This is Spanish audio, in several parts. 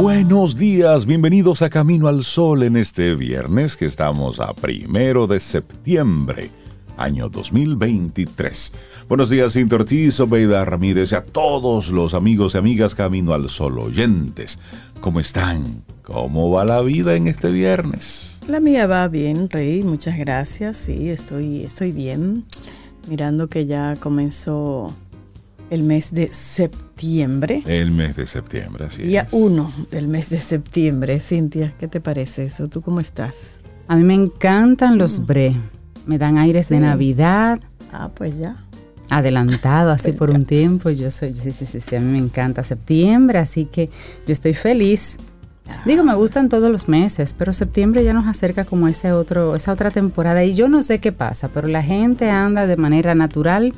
Buenos días, bienvenidos a Camino al Sol en este viernes que estamos a primero de septiembre, año 2023. Buenos días, Cintia Ortiz, Obeida Ramírez y a todos los amigos y amigas Camino al Sol oyentes. ¿Cómo están? ¿Cómo va la vida en este viernes? La mía va bien, Rey, muchas gracias. Sí, estoy, estoy bien. Mirando que ya comenzó el mes de septiembre. El mes de septiembre, así Día es. 1 del mes de septiembre. Cintia, ¿qué te parece eso? ¿Tú cómo estás? A mí me encantan los bre. Me dan aires de Sí. Navidad, Ah, pues ya. adelantado así por un tiempo. Yo soy, sí, sí, sí, sí, a mí me encanta septiembre, así que yo estoy feliz. Digo, me gustan todos los meses, pero septiembre ya nos acerca como ese otro, esa otra temporada y yo no sé qué pasa, pero la gente anda de manera natural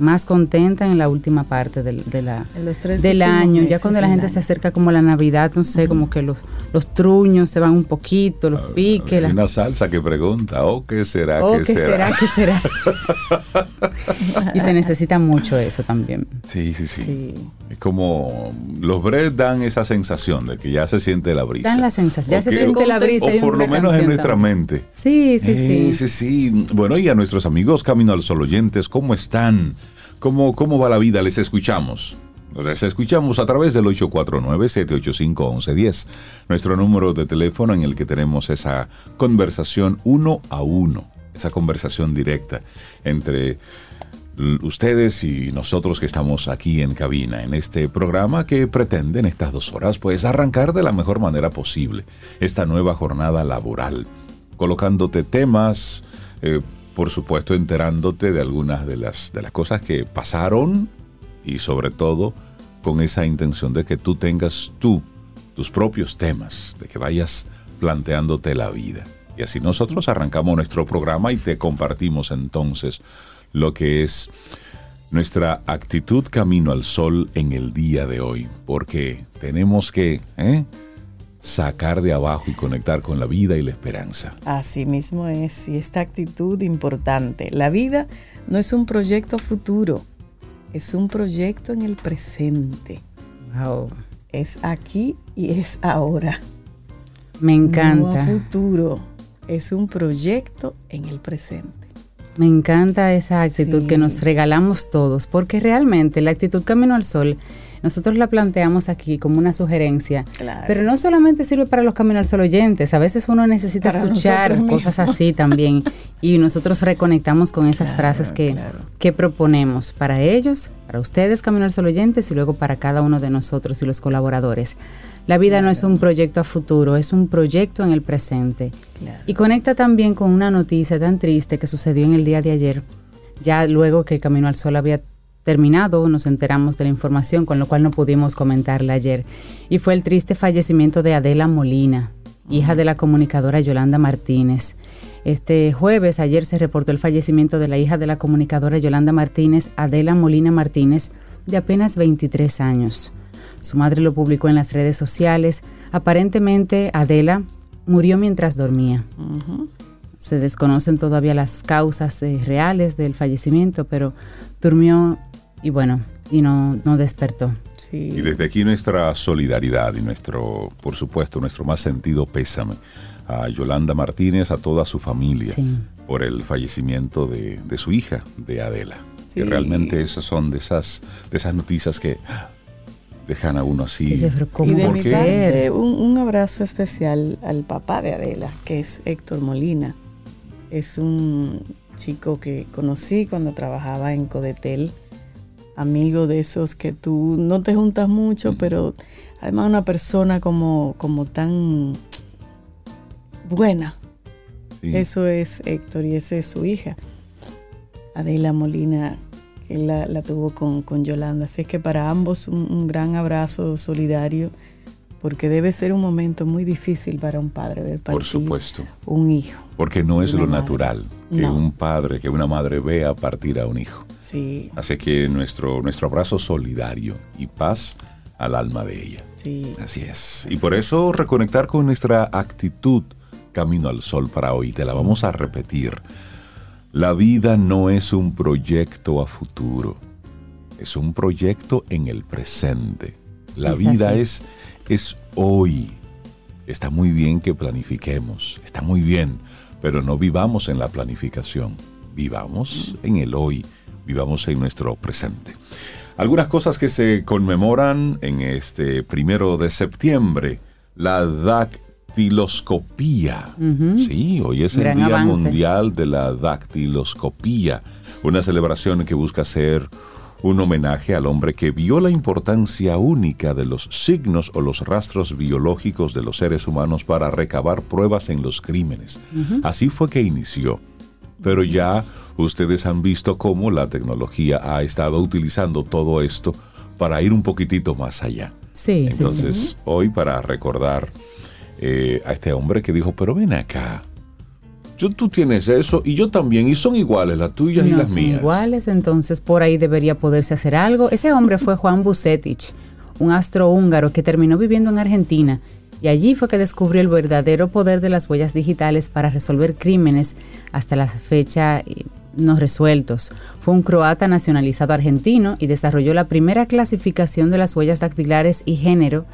más contenta en la última parte del, de la, En los tres del año, ya cuando la gente año. se acerca como a la Navidad, no sé, como que los, los truños se van un poquito, los piques, Hay las una salsa que pregunta, ¿oh qué será? Oh, ¿Qué, ¿qué será? ¿Qué será? y se necesita mucho eso también. Sí, sí, sí, Sí. Es como los bread dan esa sensación de que ya se siente la brisa. Dan la sensación, ya O se siente la brisa. O por lo menos en nuestra también. mente. Sí, sí, Eh, sí. sí, sí. Bueno, y a nuestros amigos Camino al Sol oyentes, ¿cómo están? ¿Cómo, cómo va la vida? Les escuchamos. Les escuchamos a través del 849-785-1110, nuestro número de teléfono en el que tenemos esa conversación uno a uno, esa conversación directa entre ustedes y nosotros que estamos aquí en cabina, en este programa que pretende en estas dos horas, pues arrancar de la mejor manera posible esta nueva jornada laboral, colocándote temas, eh, por supuesto enterándote de algunas de las, de las cosas que pasaron y sobre todo con esa intención de que tú tengas tú tus propios temas, de que vayas planteándote la vida. Y así nosotros arrancamos nuestro programa y te compartimos entonces lo que es nuestra actitud camino al sol en el día de hoy, porque tenemos que ¿eh? Sacar de abajo y conectar con la vida y la esperanza. Así mismo es. Y esta actitud importante. La vida no es un proyecto futuro, es un proyecto en el presente. Wow. Es aquí y es ahora. Me No encanta. futuro. Es un proyecto en el presente. Me encanta esa actitud Sí. que nos regalamos todos, porque realmente la actitud Camino al Sol, nosotros la planteamos aquí como una sugerencia, Claro. pero no solamente sirve para los Camino al Sol oyentes, a veces uno necesita Para escuchar cosas así también y nosotros reconectamos con esas Claro, frases que, claro. que proponemos para ellos, para ustedes Camino al Sol oyentes y luego para cada uno de nosotros y los colaboradores. La vida no es un proyecto a futuro, es un proyecto en el presente. Claro. Y conecta también con una noticia tan triste que sucedió en el día de ayer. Ya luego que Camino al Sol había terminado, nos enteramos de la información, con lo cual no pudimos comentarla ayer. Y fue el triste fallecimiento de Adela Molina, hija de la comunicadora Yolanda Martínez. Este jueves, ayer se reportó el fallecimiento de la hija de la comunicadora Yolanda Martínez, Adela Molina Martínez, de apenas 23 años. Su madre lo publicó en las redes sociales. Aparentemente, Adela murió mientras dormía. Se desconocen todavía las causas eh, reales del fallecimiento, pero durmió y bueno, y no, no despertó. Sí. Y desde aquí nuestra solidaridad y nuestro, por supuesto, nuestro más sentido pésame a Yolanda Martínez, a toda su familia, Sí. por el fallecimiento de, de su hija, de Adela. Que Sí. realmente esas son de esas, de esas noticias que dejan a uno así. Dice, pero ¿cómo Y de mi parte, un, un abrazo especial al papá de Adela, que es Héctor Molina. Es un chico que conocí cuando trabajaba en Codetel, amigo de esos que tú no te juntas mucho, pero además una persona como, como tan buena. Sí. Eso es Héctor y esa es su hija, Adela Molina, que la, la tuvo con, con Yolanda. Así que para ambos un, un gran abrazo solidario porque debe ser un momento muy difícil para un padre ver partir Por supuesto. un hijo. Porque no es lo madre. natural que No. un padre, que una madre vea partir a un hijo. Sí, Así que nuestro, nuestro abrazo solidario y paz al alma de ella. sí. Así es. Y por eso reconectar con nuestra actitud camino al sol para hoy. Te la vamos a repetir. La vida no es un proyecto a futuro. Es un proyecto en el presente. La Es vida es, es hoy. Está muy bien que planifiquemos. Está muy bien. Pero no vivamos en la planificación. Vivamos en el hoy. Vivamos en nuestro presente. Algunas cosas que se conmemoran en este primero de septiembre. La dactiloscopía. Sí, hoy es el Día avance. Mundial de la Dactiloscopía. Una celebración que busca ser un homenaje al hombre que vio la importancia única de los signos o los rastros biológicos de los seres humanos para recabar pruebas en los crímenes. Así fue que inició. Pero ya ustedes han visto cómo la tecnología ha estado utilizando todo esto para ir un poquitito más allá. Sí, sí, Entonces, sí. hoy para recordar eh, a este hombre que dijo, pero ven acá, yo, tú tienes eso y yo también, y son iguales las tuyas y No las son mías. iguales, entonces por ahí debería poderse hacer algo. Ese hombre fue Juan Bucetich, un astro húngaro que terminó viviendo en Argentina y allí fue que descubrió el verdadero poder de las huellas digitales para resolver crímenes hasta la fecha no resueltos. Fue un croata nacionalizado argentino y desarrolló la primera clasificación de las huellas dactilares y género.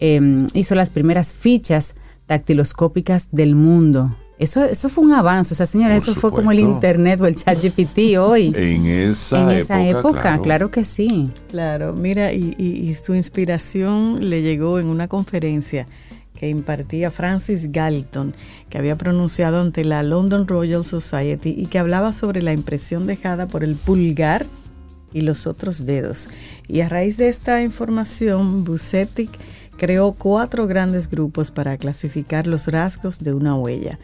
Eh, hizo las primeras fichas dactiloscópicas del mundo. Eso, eso fue un avance, o sea, señores, Por eso fue como el internet o el chat GPT hoy. En esa en época, esa época, claro. que sí. Claro, mira, y, y- y su inspiración le llegó en una conferencia que impartía Francis Galton, que había pronunciado ante la London Royal Society y que hablaba sobre la impresión dejada por el pulgar y los otros dedos. Y a raíz de esta información, Bucetic creó cuatro grandes grupos para clasificar los rasgos de una huella.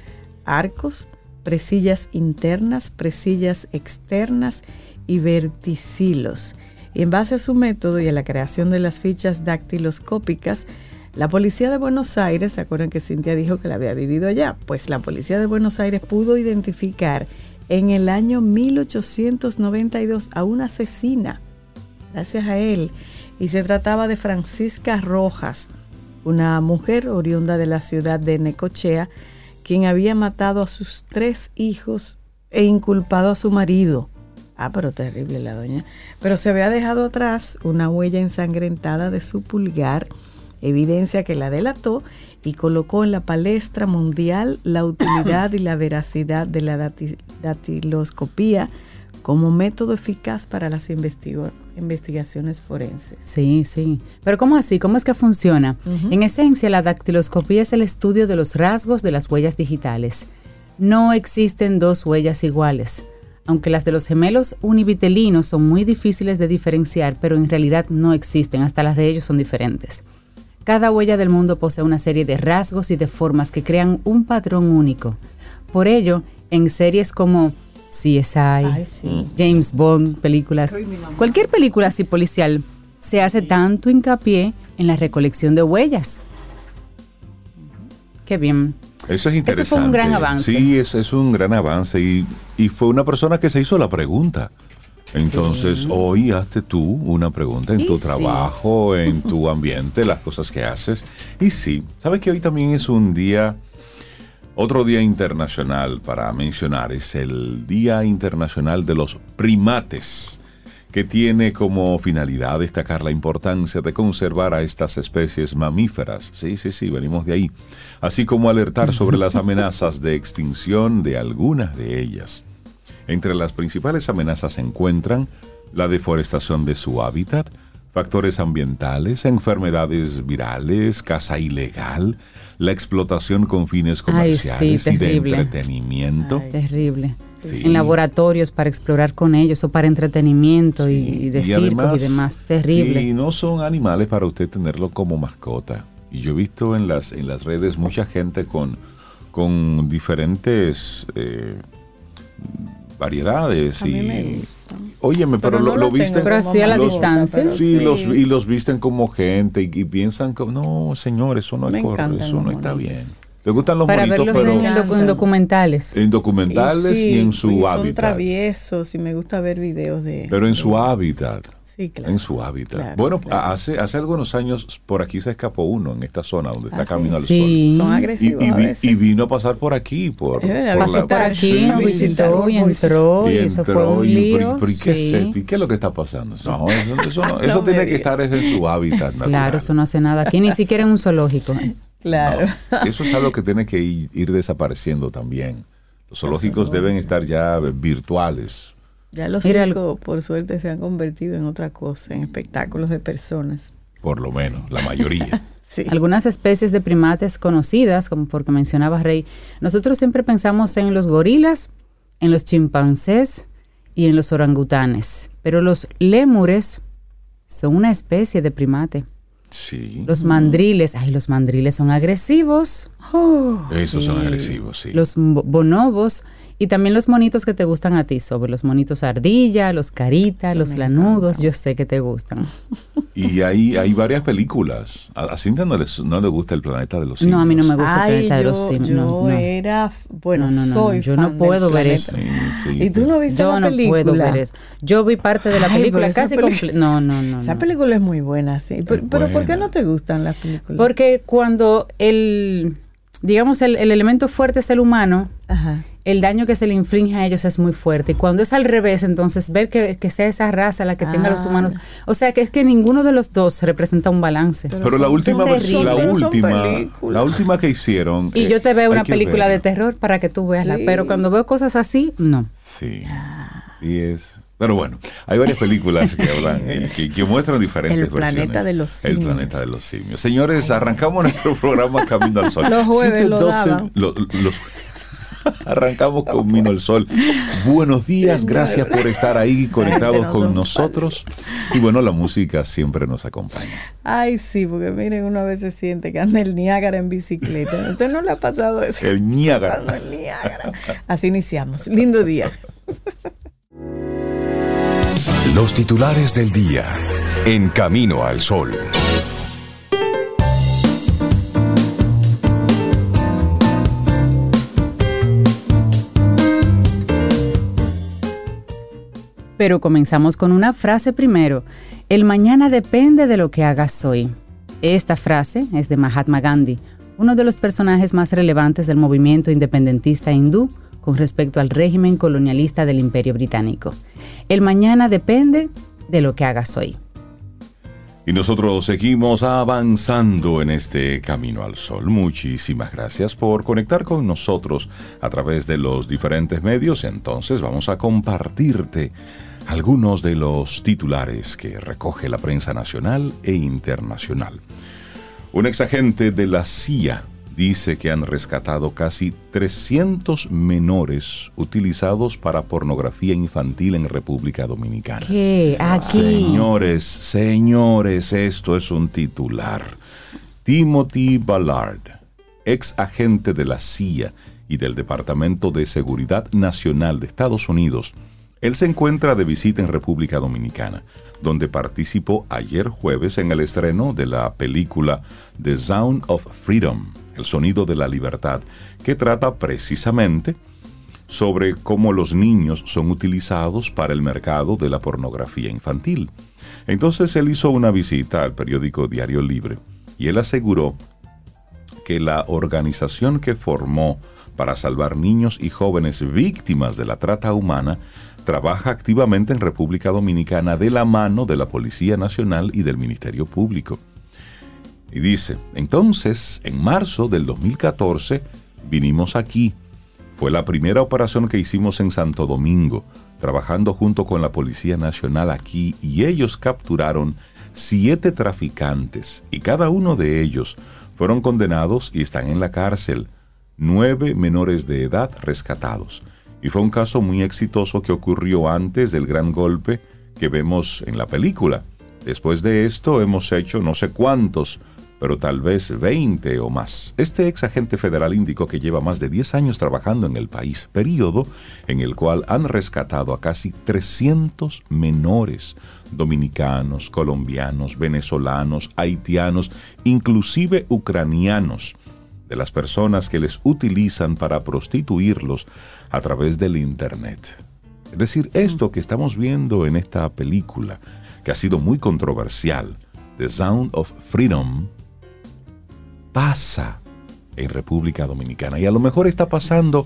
Arcos, presillas internas, presillas externas y verticilos. Y en base a su método y a la creación de las fichas dactiloscópicas, la policía de Buenos Aires, ¿se acuerdan que Cintia dijo que la había vivido allá? Pues la policía de Buenos Aires pudo identificar en el año 1892 a una asesina, gracias a él. Y se trataba de Francisca Rojas, una mujer oriunda de la ciudad de Necochea, quien había matado a sus tres hijos e inculpado a su marido. Ah, pero terrible la doña. Pero se había dejado atrás una huella ensangrentada de su pulgar, evidencia que la delató y colocó en la palestra mundial la utilidad y la veracidad de la dati- datiloscopía como método eficaz para las investigaciones forenses. Sí, sí. Pero ¿cómo así? ¿Cómo es que funciona? En esencia, la dactiloscopía es el estudio de los rasgos de las huellas digitales. No existen dos huellas iguales. Aunque las de los gemelos univitelinos son muy difíciles de diferenciar, pero en realidad no existen, hasta las de ellos son diferentes. Cada huella del mundo posee una serie de rasgos y de formas que crean un patrón único. Por ello, en series como CSI, Ay, sí. James Bond, películas, cualquier película así policial, se hace tanto hincapié en la recolección de huellas. Qué bien. Eso es interesante. fue un gran avance. Sí, eso es un gran avance y, y fue una persona que se hizo la pregunta. Entonces, hoy hazte tú una pregunta en Y tu sí. trabajo, en tu ambiente, las cosas que haces. Y sí, sabes que hoy también es un día, otro día internacional para mencionar, es el Día Internacional de los Primates, que tiene como finalidad destacar la importancia de conservar a estas especies mamíferas. Sí, sí, sí, venimos de ahí. Así como alertar sobre las amenazas de extinción de algunas de ellas. Entre las principales amenazas se encuentran la deforestación de su hábitat, factores ambientales, enfermedades virales, caza ilegal, la explotación con fines Ay, sí, comerciales y de entretenimiento. Ay, Terrible. Sí. En laboratorios para explorar con ellos o para entretenimiento y- y, de Y circos además, y demás. Terrible. Sí, no son animales para usted tenerlo como mascota. Y yo he visto en las, en las redes mucha gente con, con diferentes eh, variedades A mí y me óyeme pero, Pero lo, no lo la visten Pero así a la los- distancia. sí, sí. los y los visten como gente y, y piensan como no señor eso no es correcto eso no está bien te gustan los Para monitos verlos pero en, docu- en documentales. en documentales y, sí, en su y Son hábitat traviesos y me gusta ver videos de. pero en su hábitat Sí, claro. en su hábitat. Claro, bueno, claro. hace hace algunos años por aquí se escapó uno en esta zona donde está Ah, Camino al Sí. Son Sol. Y, agresivos y a veces. y vino a pasar por aquí, por, verdad, por Pasó por aquí, Sí. nos visitó y entró y, eso fue un y- lío. pero- ¿y qué, es esto? ¿Y qué es lo que está pasando? No, eso, eso no- eso No tiene que estar es en su hábitat natural. Claro, eso no hace nada aquí, ni siquiera en un zoológico. Claro. No, eso es algo que tiene que ir, ir desapareciendo también. Los zoológicos deben estar ya virtuales. Ya los Mira, circos, por suerte, se han convertido en otra cosa, en espectáculos de personas. Por lo menos, la mayoría. Sí. Algunas especies de primates conocidas, como porque mencionaba Rey, nosotros siempre pensamos en los gorilas, en los chimpancés y en los orangutanes, pero los lémures son una especie de primate. Sí. Los mandriles, ay, los mandriles son agresivos. Oh, Esos son agresivos, sí. Los bo- bonobos y también los monitos que te gustan a ti, sobre los monitos ardilla, los carita, los lanudos, encantan. yo sé que te gustan. Y hay, hay varias películas. A, a Cintia no, les- no le gusta el planeta de los simios. No, a mí no me gusta el Ay, planeta de yo, los simios. yo no, no. era, bueno, No, no, no, soy no, yo no fan puedo del ver planeta. eso. Sí, sí. ¿Y tú no viste Yo la no película? puedo ver eso. Yo vi parte de la Ay, película casi completa. No, no, no. Esa no. película es muy buena, sí. Pero, pero ¿por qué no te gustan las películas? Porque cuando el, digamos, el, el elemento fuerte es el humano, Ajá. El daño que se le inflige a ellos es muy fuerte. Y cuando es al revés, entonces ver que, que sea esa raza la que tenga a los Ah. humanos. O sea, que es que ninguno de los dos representa un balance. Pero Pero la última la última, la última que hicieron. y eh, yo te veo una película de terror para que tú veasla. Sí. Pero cuando veo cosas así, no. Sí, sí es. Pero bueno, hay varias películas que hablan, eh, que, que muestran diferentes El planeta versiones. de los El simios. planeta de los simios. Señores, arrancamos nuestro programa Camino al Sol. Los jueves 7, lo 12, daban. lo- los- Arrancamos con Camino al Sol. Buenos días, gracias por estar ahí conectados con nosotros. Y bueno, la música siempre nos acompaña. Ay, sí, porque miren, uno a veces siente que anda el Niágara en bicicleta. ¿A ¿Usted no le ha pasado eso? El Niágara. El Niágara. Así iniciamos. Lindo día. Los titulares del día. En Camino al Sol. Pero comenzamos con una frase primero. El mañana depende de lo que hagas hoy. Esta frase es de Mahatma Gandhi, uno de los personajes más relevantes del movimiento independentista hindú con respecto al régimen colonialista del Imperio Británico. El mañana depende de lo que hagas hoy. Y nosotros seguimos avanzando en este camino al sol. Muchísimas gracias por conectar con nosotros a través de los diferentes medios. Entonces vamos a compartirte algunos de los titulares que recoge la prensa nacional e internacional. Un exagente de la CIA dice que han rescatado casi 300 menores utilizados para pornografía infantil en República Dominicana. ¿Qué? Aquí. Señores, señores, esto es un titular. Timothy Ballard, ex agente de la CIA y del Departamento de Seguridad Nacional de Estados Unidos, él se encuentra de visita en República Dominicana, donde participó ayer jueves en el estreno de la película The Sound of Freedom, El Sonido de la Libertad, que trata precisamente sobre cómo los niños son utilizados para el mercado de la pornografía infantil. Entonces él hizo una visita al periódico Diario Libre y él aseguró que la organización que formó para salvar niños y jóvenes víctimas de la trata humana trabaja activamente en República Dominicana de la mano de la Policía Nacional y del Ministerio Público. Y dice, entonces, en marzo del 2014, vinimos aquí. Fue la primera operación que hicimos en Santo Domingo, trabajando junto con la Policía Nacional aquí, y ellos capturaron siete traficantes, y cada uno de ellos fueron condenados y están en la cárcel. Nueve menores de edad rescatados. Y fue un caso muy exitoso que ocurrió antes del gran golpe que vemos en la película. Después de esto hemos hecho no sé cuántos pero tal vez 20 o más. Este ex agente federal indicó que lleva más de 10 años trabajando en el país, periodo en el cual han rescatado a casi 300 menores dominicanos, colombianos, venezolanos, haitianos, inclusive ucranianos, de las personas que les utilizan para prostituirlos a través del Internet. Es decir, esto que estamos viendo en esta película, que ha sido muy controversial, The Sound of Freedom, pasa en República Dominicana y a lo mejor está pasando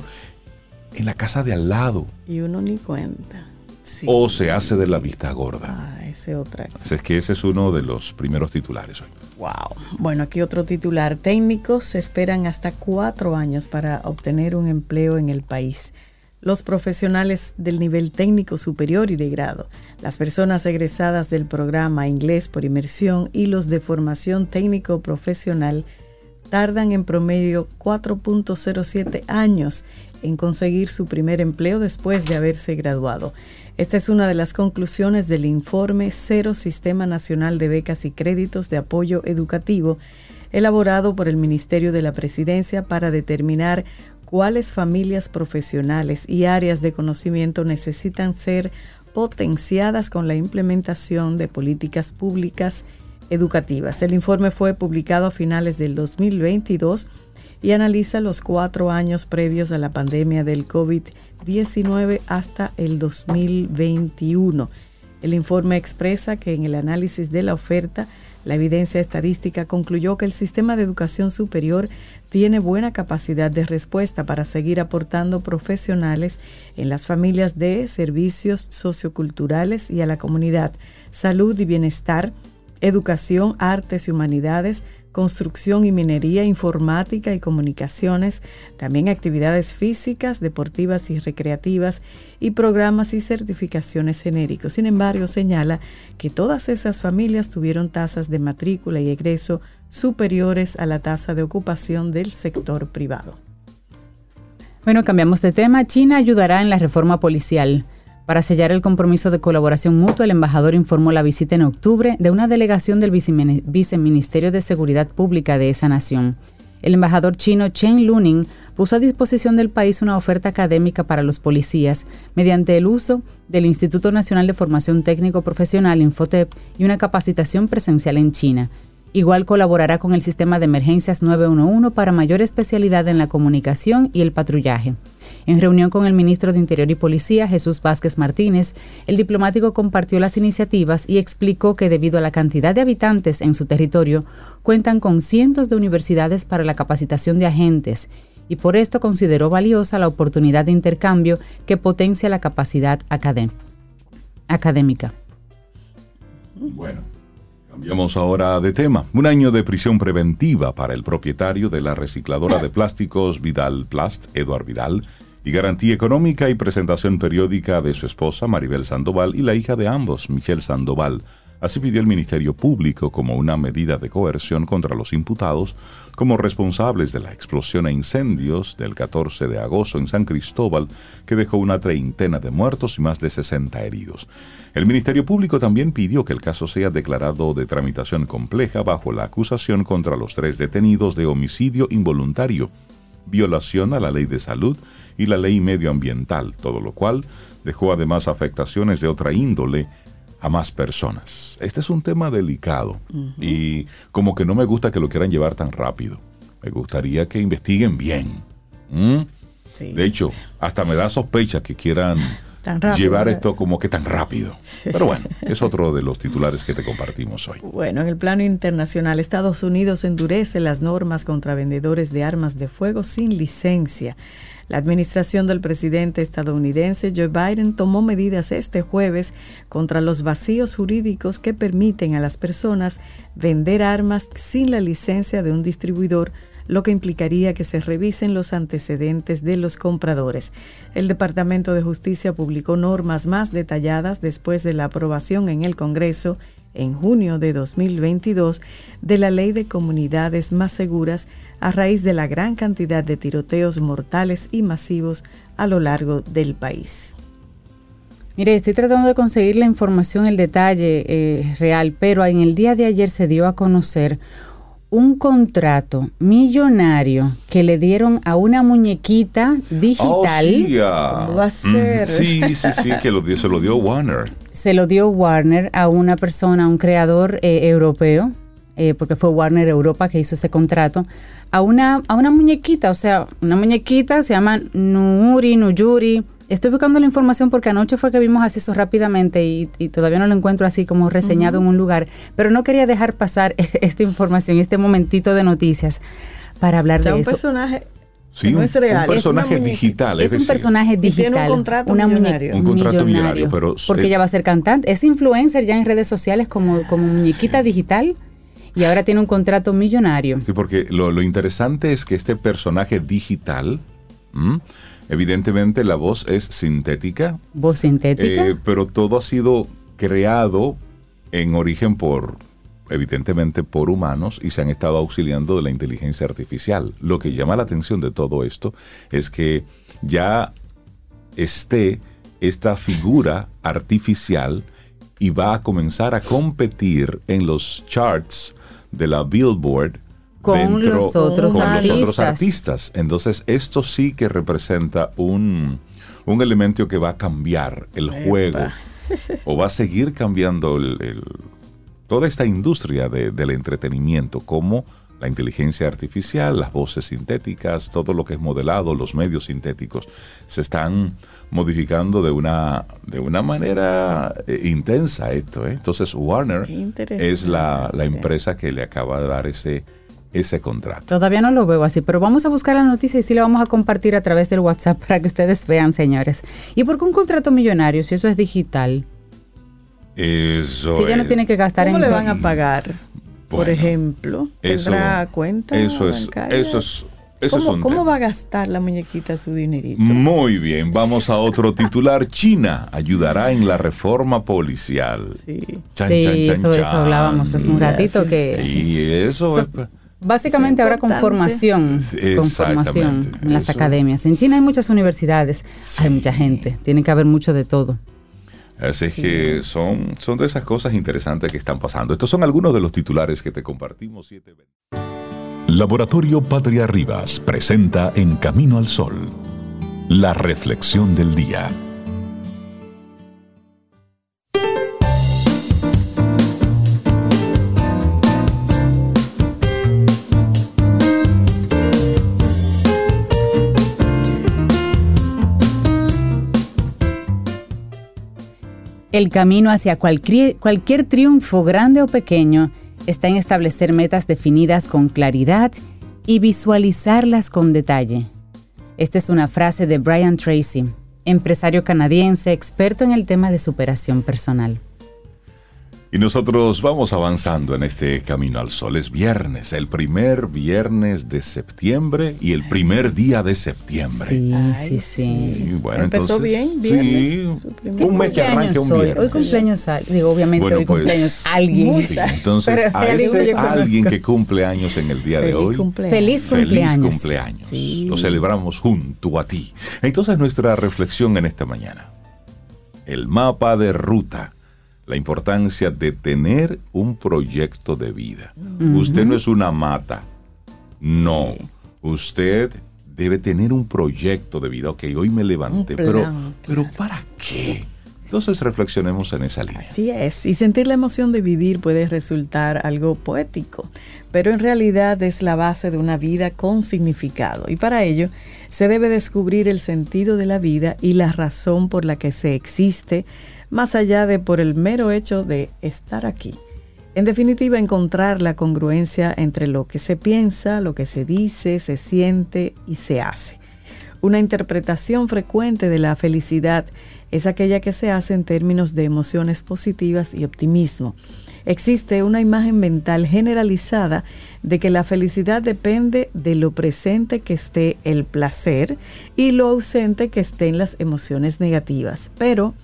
en la casa de al lado. Y uno ni cuenta. O se hace de la vista gorda. Ah, ese otra. es que ese es uno de los primeros titulares hoy. Wow. Bueno, aquí otro titular. Técnicos esperan hasta cuatro años para obtener un empleo en el país. Los profesionales del nivel técnico superior y de grado, las personas egresadas del programa Inglés por Inmersión y los de formación técnico profesional tardan en promedio 4.07 años en conseguir su primer empleo después de haberse graduado. Esta es una de las conclusiones del informe Cero Sistema Nacional de Becas y Créditos de Apoyo Educativo, elaborado por el Ministerio de la Presidencia para determinar cuáles familias profesionales y áreas de conocimiento necesitan ser potenciadas con la implementación de políticas públicas educativas. El informe fue publicado a finales del 2022 y analiza los cuatro años previos a la pandemia del COVID-19 hasta el 2021. El informe expresa que en el análisis de la oferta, la evidencia estadística concluyó que el sistema de educación superior tiene buena capacidad de respuesta para seguir aportando profesionales en las familias de servicios socioculturales y a la comunidad, salud y bienestar, educación, artes y humanidades, construcción y minería, informática y comunicaciones, también actividades físicas, deportivas y recreativas y programas y certificaciones genéricos. Sin embargo, señala que todas esas familias tuvieron tasas de matrícula y egreso superiores a la tasa de ocupación del sector privado. Bueno, cambiamos de tema. China ayudará en la reforma policial. Para sellar el compromiso de colaboración mutua, el embajador informó la visita en octubre de una delegación del Viceministerio de Seguridad Pública de esa nación. El embajador chino Chen Luning puso a disposición del país una oferta académica para los policías mediante el uso del Instituto Nacional de Formación Técnico Profesional Infotep y una capacitación presencial en China. Igual colaborará con el sistema de emergencias 911 para mayor especialidad en la comunicación y el patrullaje. En reunión con el ministro de Interior y Policía, Jesús Vázquez Martínez, el diplomático compartió las iniciativas y explicó que debido a la cantidad de habitantes en su territorio, cuentan con cientos de universidades para la capacitación de agentes y por esto consideró valiosa la oportunidad de intercambio que potencia la capacidad académica. Bueno, cambiamos ahora de tema. Un año de prisión preventiva para el propietario de la recicladora de plásticos Vidal Plast, Eduard Vidal, y garantía económica y presentación periódica de su esposa Maribel Sandoval y la hija de ambos, Michelle Sandoval. Así pidió el Ministerio Público como una medida de coerción contra los imputados como responsables de la explosión e incendios del 14 de agosto en San Cristóbal, que dejó una treintena de muertos y más de 60 heridos. El Ministerio Público también pidió que el caso sea declarado de tramitación compleja bajo la acusación contra los tres detenidos de homicidio involuntario, violación a la ley de salud, y la ley medioambiental, todo lo cual dejó además afectaciones de otra índole a más personas. Este es un tema delicado y como que no me gusta que lo quieran llevar tan rápido. Me gustaría que investiguen bien. De hecho, hasta me da sospecha que quieran llevar esto como que tan rápido. Pero bueno, es otro de los titulares que te compartimos hoy. Bueno, en el plano internacional, Estados Unidos endurece las normas contra vendedores de armas de fuego sin licencia. La administración del presidente estadounidense Joe Biden tomó medidas este jueves contra los vacíos jurídicos que permiten a las personas vender armas sin la licencia de un distribuidor lo que implicaría que se revisen los antecedentes de los compradores. El Departamento de Justicia publicó normas más detalladas después de la aprobación en el Congreso en junio de 2022 de la Ley de Comunidades Más Seguras a raíz de la gran cantidad de tiroteos mortales y masivos a lo largo del país. Mire, estoy tratando de conseguir la información, el detalle eh, real, pero en el día de ayer se dio a conocer un contrato millonario que le dieron a una muñequita digital. Oh, sí, ¿Cómo va a ser? mm, Sí, sí, sí, que lo dio- se lo dio Warner. Se lo dio Warner a una persona, a un creador eh, europeo, eh, porque fue Warner Europa que hizo ese contrato, a una, a una muñequita, o sea, una muñequita se llama Nuri, Nuyuri. Estoy buscando la información porque anoche fue que vimos así eso rápidamente y, y todavía no lo encuentro así como reseñado en un lugar, pero no quería dejar pasar esta información, este momentito de noticias para hablar de un eso. personaje Sí, no un, es real. un personaje digital. Es es un decir, personaje Y tiene digital. un contrato una millonario. Un contrato millonario, pero- porque eh, ella va a ser cantante. Es influencer ya en redes sociales como, como muñequita digital y ahora tiene un contrato millonario. Sí, porque lo, lo interesante es que este personaje digital, ¿m? evidentemente la voz es sintética, Voz sintética. eh, pero todo ha sido creado en origen por, evidentemente, por humanos y se han estado auxiliando de la inteligencia artificial. Lo que llama la atención de todo esto es que ya esté esta figura artificial y va a comenzar a competir en los charts de la Billboard Con los otros con artistas. los otros artistas. Entonces, esto sí que representa un, un elemento que va a cambiar el Epa. juego o va a seguir cambiando el- el- toda esta industria de- del entretenimiento, como la inteligencia artificial, las voces sintéticas, todo lo que es modelado, los medios sintéticos, se están modificando de una, de una manera eh, intensa esto. ¿eh? Entonces Warner es la, la empresa que le acaba de dar ese, ese contrato. Todavía no lo veo así, pero vamos a buscar la noticia y sí la vamos a compartir a través del WhatsApp para que ustedes vean, señores. ¿Y por qué un contrato millonario si eso es digital? Eso si ella no es- tiene que gastar ¿Cómo en le van a pagar? Por ejemplo, eso- ¿tendrá cuenta Eso es, bancaria? eso es, eso ¿Cómo, cómo va a gastar la muñequita su dinerito? Muy bien, vamos a otro titular. China ayudará en la reforma policial. Sí. Chan, sí, chan, chan, eso, eso hablábamos hace un ratito sí. que... Y eso So- es... Básicamente Es ahora con importante. formación, con Exactamente. formación en las Eso- academias. En China hay muchas universidades, hay mucha gente, tiene que haber mucho de todo. Así es que son, son de esas cosas interesantes que están pasando. Estos son algunos de los titulares que te compartimos. 720. Laboratorio Patria Rivas presenta En Camino al Sol, la reflexión del día. El camino hacia cualquier, triunfo, grande o pequeño, está en establecer metas definidas con claridad y visualizarlas con detalle. Esta es una frase de Brian Tracy, empresario canadiense experto en el tema de superación personal. Y nosotros vamos avanzando en este camino al sol. Es viernes, el primer viernes de septiembre y el primer día de septiembre. Sí, Ay, sí, sí. Sí, bueno, Empezó entonces, bien, viernes, sí, un mes que arranque un Cumpleaños hoy. viernes. Hoy cumpleaños, digo, obviamente Bueno, hoy pues, cumpleaños alguien. Sí, entonces, Pero a hay alguien que ese alguien que cumple años en el día de Feliz hoy, cumpleaños. Feliz feliz cumpleaños. cumpleaños. Sí. Lo celebramos junto a ti. Entonces, nuestra reflexión en esta mañana. El mapa de ruta. La importancia de tener un proyecto de vida. Usted no es una mata. No. Usted debe tener un proyecto de vida. Ok, hoy me levanté. Pero, pero ¿para qué? Entonces reflexionemos en esa línea. Así es, y sentir la emoción de vivir puede resultar algo poético, pero en realidad es la base de una vida con significado. Y para ello se debe descubrir el sentido de la vida y la razón por la que se existe, más allá de por el mero hecho de estar aquí. En definitiva, encontrar la congruencia entre lo que se piensa, lo que se dice, se siente y se hace. Una interpretación frecuente de la felicidad es aquella que se hace en términos de emociones positivas y optimismo. Existe una imagen mental generalizada de que la felicidad depende de lo presente que esté el placer y lo ausente que estén las emociones negativas. Pero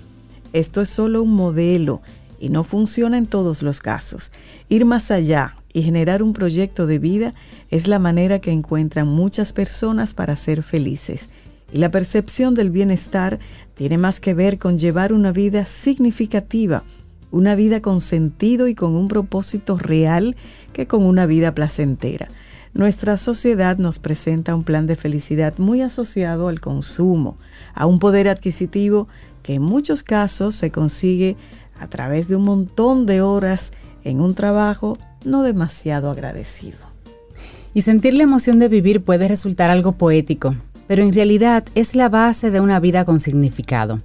esto es solo un modelo y no funciona en todos los casos. Ir más allá y generar un proyecto de vida es la manera que encuentran muchas personas para ser felices. Y la percepción del bienestar tiene más que ver con llevar una vida significativa, una vida con sentido y con un propósito real que con una vida placentera. Nuestra sociedad nos presenta un plan de felicidad muy asociado al consumo, a un poder adquisitivo en muchos casos se consigue a través de un montón de horas en un trabajo no demasiado agradecido. Y sentir la emoción de vivir puede resultar algo poético, pero en realidad es la base de una vida con significado.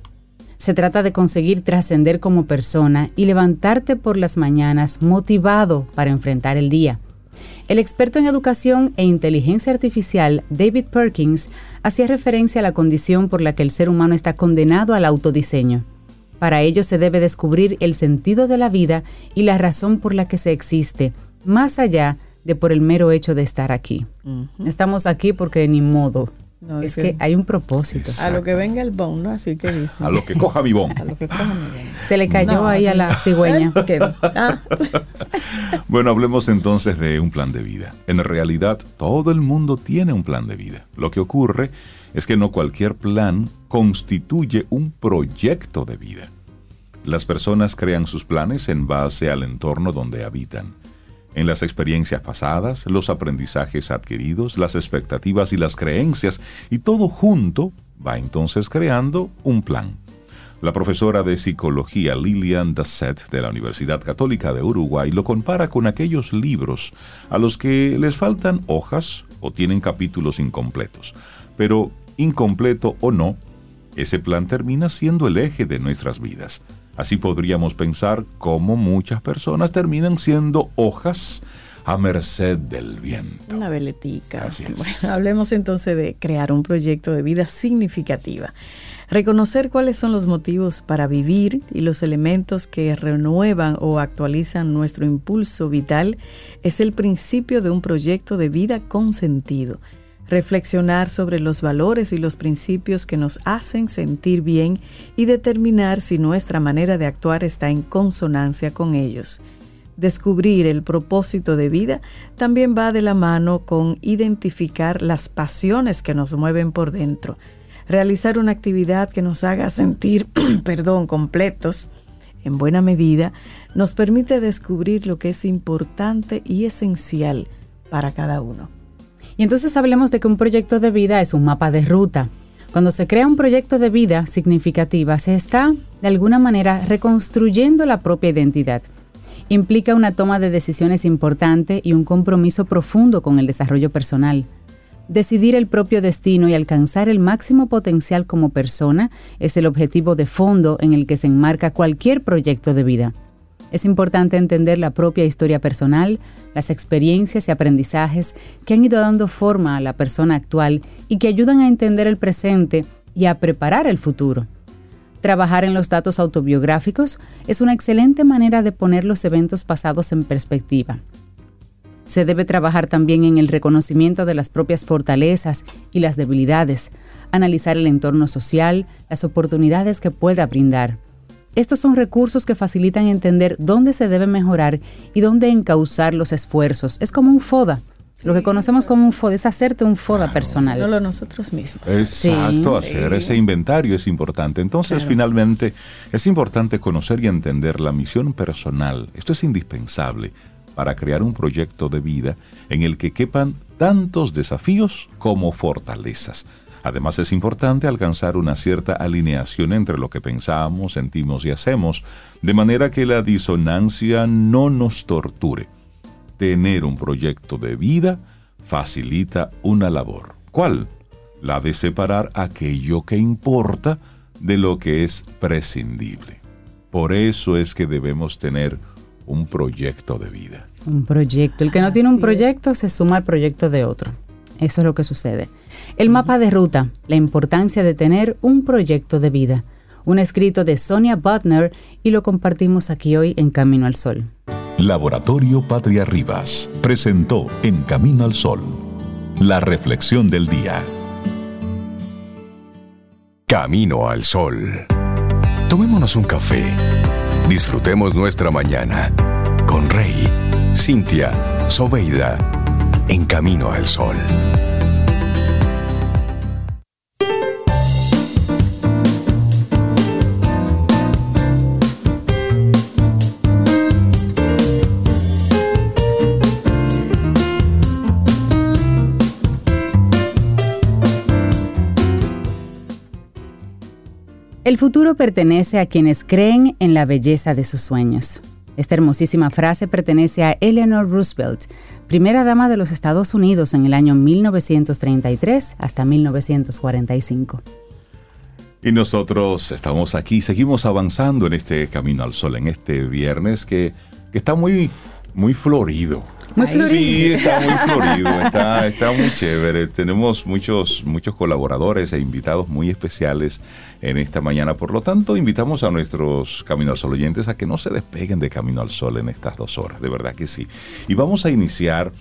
Se trata de conseguir trascender como persona y levantarte por las mañanas motivado para enfrentar el día. El experto en educación e inteligencia artificial David Perkins hacía referencia a la condición por la que el ser humano está condenado al autodiseño. Para ello se debe descubrir el sentido de la vida y la razón por la que se existe, más allá de por el mero hecho de estar aquí. Estamos aquí porque ni modo, es, que, hay un propósito. A lo que venga el bon, ¿no? Así que dice. A lo que coja mi bon. A lo que coja mi bon. Se le cayó ahí a la cigüeña. Ah. bueno, hablemos entonces de un plan de vida. En realidad, todo el mundo tiene un plan de vida. Lo que ocurre es que no cualquier plan constituye un proyecto de vida. Las personas crean sus planes en base al entorno donde habitan en las experiencias pasadas, los aprendizajes adquiridos, las expectativas y las creencias, y todo junto va entonces creando un plan. La profesora de psicología Lilian Dasset de la Universidad Católica de Uruguay lo compara con aquellos libros a los que les faltan hojas o tienen capítulos incompletos. Pero, incompleto o no, ese plan termina siendo el eje de nuestras vidas. Así podríamos pensar cómo muchas personas terminan siendo hojas a merced del viento. Una veletica. Bueno, hablemos entonces de crear un proyecto de vida significativa. Reconocer cuáles son los motivos para vivir y los elementos que renuevan o actualizan nuestro impulso vital es el principio de un proyecto de vida con sentido reflexionar sobre los valores y los principios que nos hacen sentir bien y determinar si nuestra manera de actuar está en consonancia con ellos. Descubrir el propósito de vida también va de la mano con identificar las pasiones que nos mueven por dentro. Realizar una actividad que nos haga sentir, perdón, completos, en buena medida, nos permite descubrir lo que es importante y esencial para cada uno. Y entonces hablemos de que un proyecto de vida es un mapa de ruta. Cuando se crea un proyecto de vida significativa, se está, de alguna manera, reconstruyendo la propia identidad. Implica una toma de decisiones importante y un compromiso profundo con el desarrollo personal. Decidir el propio destino y alcanzar el máximo potencial como persona es el objetivo de fondo en el que se enmarca cualquier proyecto de vida. Es importante entender la propia historia personal, las experiencias y aprendizajes que han ido dando forma a la persona actual y que ayudan a entender el presente y a preparar el futuro. Trabajar en los datos autobiográficos es una excelente manera de poner los eventos pasados en perspectiva. Se debe trabajar también en el reconocimiento de las propias fortalezas y las debilidades, analizar el entorno social, las oportunidades que pueda brindar estos son recursos que facilitan entender dónde se debe mejorar y dónde encauzar los esfuerzos. Es como un FODA. Lo que conocemos como un FODA es hacerte un FODA personal. No lo nosotros mismos. Exacto, hacer ese inventario es importante. Entonces, finalmente, es importante conocer y entender la misión personal. Esto es indispensable para crear un proyecto de vida en el que quepan tantos desafíos como fortalezas. Además es importante alcanzar una cierta alineación entre lo que pensamos, sentimos y hacemos, de manera que la disonancia no nos torture. Tener un proyecto de vida facilita una labor. ¿Cuál? La de separar aquello que importa de lo que es prescindible. Por eso es que debemos tener un proyecto de vida. Un proyecto. El que no tiene un proyecto se suma al proyecto de otro. Eso es lo que sucede. El mapa de ruta, la importancia de tener un proyecto de vida. Un escrito de Sonia Butner y lo compartimos aquí hoy en Camino al Sol. Laboratorio Patria Rivas presentó En Camino al Sol la reflexión del día. Camino al Sol. Tomémonos un café. Disfrutemos nuestra mañana con Rey, Cintia, Soveida en Camino al Sol. El futuro pertenece a quienes creen en la belleza de sus sueños. Esta hermosísima frase pertenece a Eleanor Roosevelt, primera dama de los Estados Unidos en el año 1933 hasta 1945. Y nosotros estamos aquí, seguimos avanzando en este camino al sol, en este viernes que, que está muy, muy florido. Muy florido. Sí, está muy florido, está, está muy chévere. Tenemos muchos, muchos colaboradores e invitados muy especiales en esta mañana. Por lo tanto, invitamos a nuestros Camino al Sol oyentes a que no se despeguen de Camino al Sol en estas dos horas, de verdad que sí. Y vamos a iniciar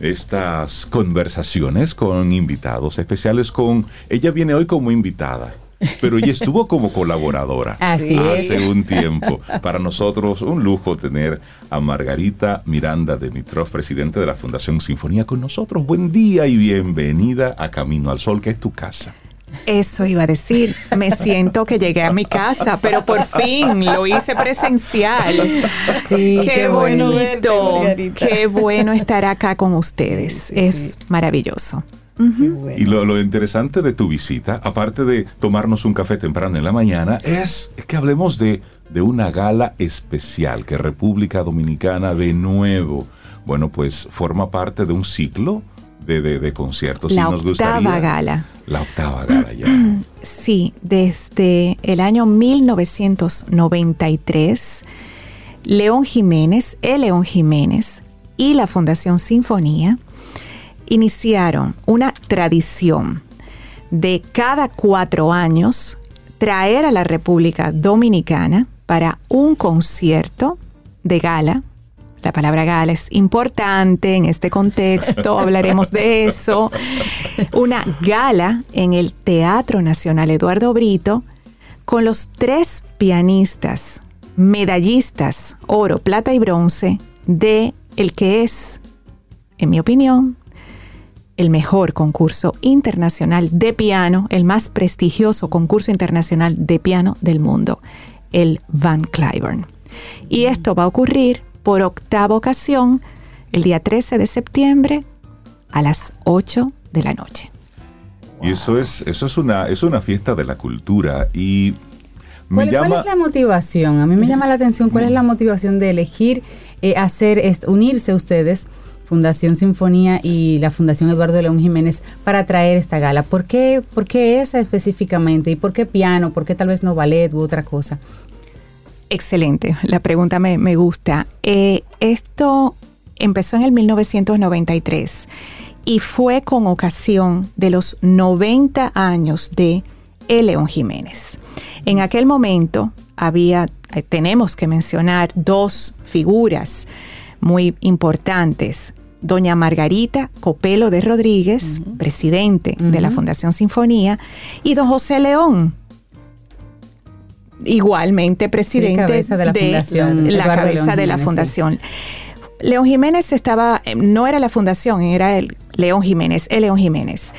estas conversaciones con invitados especiales. Con ella viene hoy como invitada pero ella estuvo como colaboradora Así hace un tiempo. Para nosotros un lujo tener a Margarita Miranda de Mitrov, presidente de la Fundación Sinfonía, con nosotros. Buen día y bienvenida a Camino al Sol, que es tu casa. Eso iba a decir, me siento que llegué a mi casa, pero por fin lo hice presencial. Sí, qué, bonito, verte, qué bueno estar acá con ustedes. Sí, es sí. maravilloso. Bueno. Y lo, lo interesante de tu visita, aparte de tomarnos un café temprano en la mañana, es, que hablemos de, de una gala especial que República Dominicana de nuevo, bueno, pues forma parte de un ciclo de, de- de conciertos. La Y nos gustaría- octava gala. La octava gala ya. Sí, desde el año 1993, León Jiménez, el León Jiménez y la Fundación Sinfonía iniciaron una tradición de cada cuatro años traer a la República Dominicana para un concierto de gala. La palabra gala es importante en este contexto, hablaremos de eso. Una gala en el Teatro Nacional Eduardo Brito con los tres pianistas, medallistas, oro, plata y bronce de el que es, en mi opinión, el mejor concurso internacional de piano, el más prestigioso concurso internacional de piano del mundo, el Van Cliburn. Y esto va a ocurrir por octava ocasión el día 13 de septiembre a las 8 de la noche. Y eso es, eso es una, es una fiesta de la cultura. Y me ¿Cuál, cuál llama. es la motivación? A mí me llama la atención cuál es la motivación de elegir eh, hacer, unirse ustedes, Fundación Sinfonía y la Fundación Eduardo León Jiménez, para traer esta gala. ¿Por qué, ¿Por qué esa específicamente? ¿Y por qué piano? ¿Por qué tal vez no ballet u otra cosa? Excelente, la pregunta me, me gusta. Eh, esto empezó en el 1993 y fue con ocasión de los 90 años de El León Jiménez. En aquel momento había, eh, tenemos que mencionar dos figuras muy importantes. Doña Margarita Copelo de Rodríguez, presidente de la. Fundación Sinfonía, y don José León, igualmente presidente cabeza de la Fundación la Eduardo cabeza León de la Jiménez, fundación. León Jiménez estaba, eh, no era la fundación, era el León Jiménez, el León Jiménez.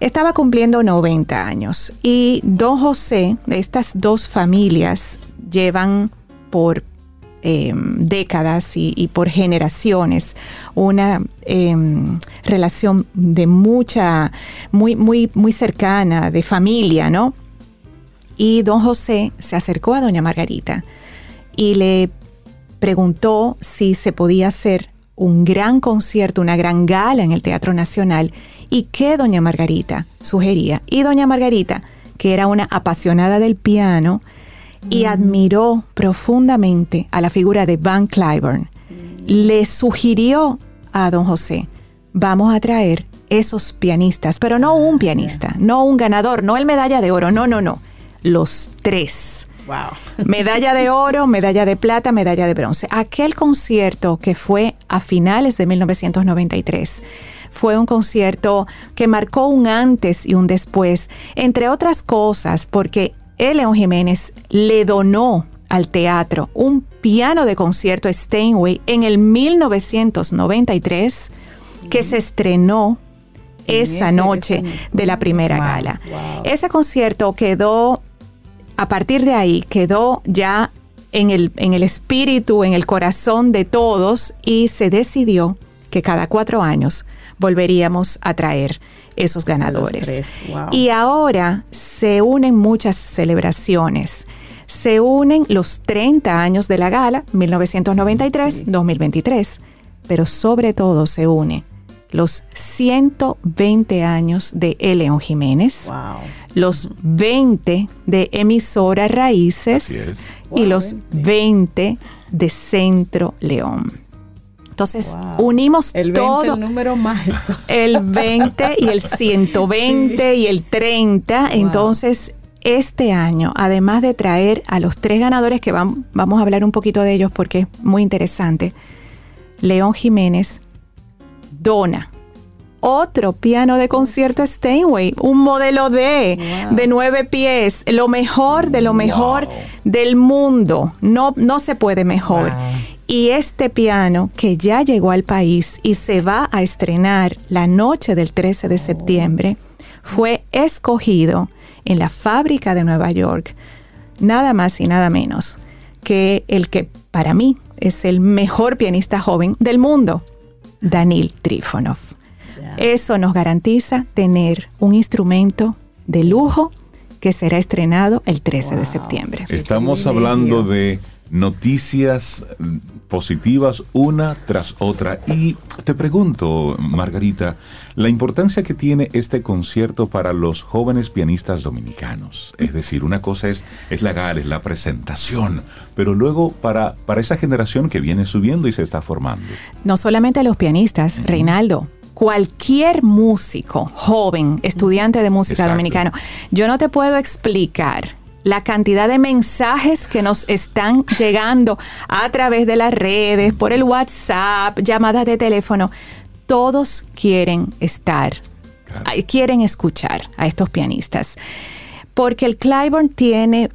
Estaba cumpliendo 90 años y don José, estas dos familias llevan por eh, décadas y, por generaciones una eh, relación de mucha, muy, muy, muy cercana, de familia, ¿no? Y don José se acercó a doña Margarita y le preguntó si se podía hacer un gran concierto, una gran gala en el Teatro Nacional y qué doña Margarita sugería. Y doña Margarita, que era una apasionada del piano y admiró profundamente a la figura de Van Cliburn, le sugirió a don José, vamos a traer esos pianistas, pero no un pianista, no un ganador, no el medalla de oro, no, no, no, los tres. Wow. Medalla de oro, medalla de plata, medalla de bronce. Aquel concierto que fue a finales de 1993 fue un concierto que marcó un antes y un después, entre otras cosas, porque el León Jiménez le donó al teatro un piano de concierto Steinway en el 1993 que se estrenó En esa noche de la primera gala. Ese concierto quedó, a partir de ahí, quedó ya en el, en el espíritu, en el corazón de todos y se decidió que cada cuatro años volveríamos a traer esos ganadores. tres, wow. Y ahora se unen muchas celebraciones. Se unen los 30 años de la gala, 1993-2023, pero sobre todo se une los 120 años de E. León Jiménez, Wow. los 20 de emisora Raíces y Wow, los 20 de Centro León. Entonces, Wow. unimos El 20, todo. el número mágico. El 20 y el 120 y el 30. Entonces, este año, además de traer a los tres ganadores, que vam- vamos a hablar un poquito de ellos porque es muy interesante, León Jiménez dona otro piano de concierto Steinway, un modelo D Wow. de nueve pies, lo mejor de lo mejor Wow. del mundo. No, no se puede mejor. Wow. Y este piano que ya llegó al país y se va a estrenar la noche del 13 de septiembre, fue escogido en la fábrica de Nueva York, nada más y nada menos que el que para mí es el mejor pianista joven del mundo, Danil Trifonov. Eso nos garantiza tener un instrumento de lujo que será estrenado el 13 de septiembre. Estamos hablando de noticias positivas una tras otra. Y te pregunto, Margarita, la importancia que tiene este concierto para los jóvenes pianistas dominicanos. Es decir, una cosa es, es la gala, es la presentación, pero luego para, para esa generación que viene subiendo y se está formando. No solamente los pianistas, Reinaldo. Cualquier músico joven, estudiante de música Exacto. dominicano, yo no te puedo explicar la cantidad de mensajes que nos están llegando a través de las redes, por el WhatsApp, llamadas de teléfono. Todos quieren estar, Claro. quieren escuchar a estos pianistas. Porque el Clyburn tiene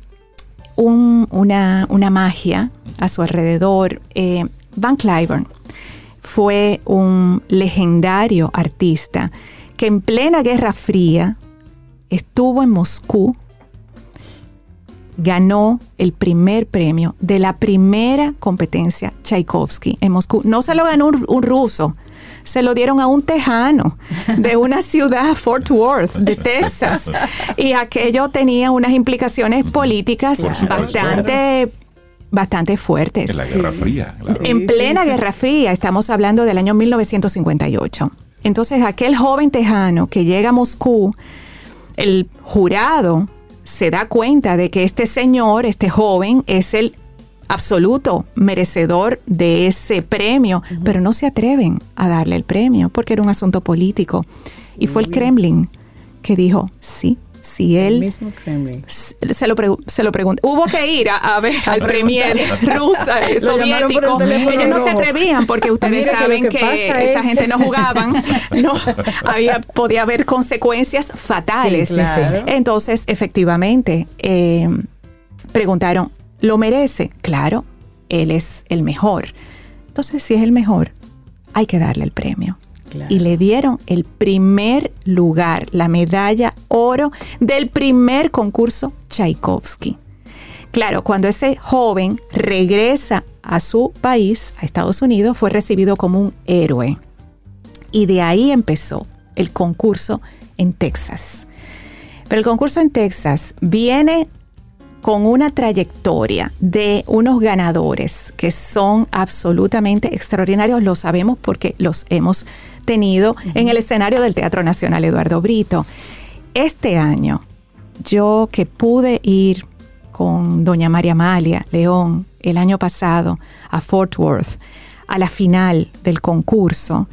un- una, una magia a su alrededor. Eh, Van Cliburn fue un legendario artista que en plena Guerra Fría estuvo en Moscú, ganó el primer premio de la primera competencia Tchaikovsky en Moscú. No se lo ganó un, un ruso, se lo dieron a un tejano de una ciudad, Fort Worth, de Texas. Y aquello tenía unas implicaciones políticas bastante, bastante fuertes. En la Guerra Fría. claro. Sí, En plena sí, sí. Guerra Fría, estamos hablando del año 1958. Entonces, aquel joven tejano que llega a Moscú, el jurado se da cuenta de que este señor, este joven, es el absoluto merecedor de ese premio, pero no se atreven a darle el premio porque era un asunto político. Y fue el Kremlin que dijo, sí, si El él mismo Kremlin. se lo, se lo pregunté. Hubo que ir a, a ver al premier rusa, eh, el soviético. teléfono Ellos no se atrevían porque ustedes Mira saben que esa es- gente no jugaban. No, había, podía haber consecuencias fatales. Sí, claro. Entonces, efectivamente, eh, preguntaron, ¿lo merece? Claro, él es el mejor. Entonces, si es el mejor, hay que darle el premio Y le dieron el primer lugar, la medalla oro del primer concurso Tchaikovsky. Claro, cuando ese joven regresa a su país, a Estados Unidos, fue recibido como un héroe. Y de ahí empezó el concurso en Texas. Pero el concurso en Texas viene con una trayectoria de unos ganadores que son absolutamente extraordinarios, lo sabemos porque los hemos tenido en el escenario del Teatro Nacional Eduardo Brito. Este año, yo que pude ir con doña María Amalia León el año pasado a Fort Worth, a la final del concurso,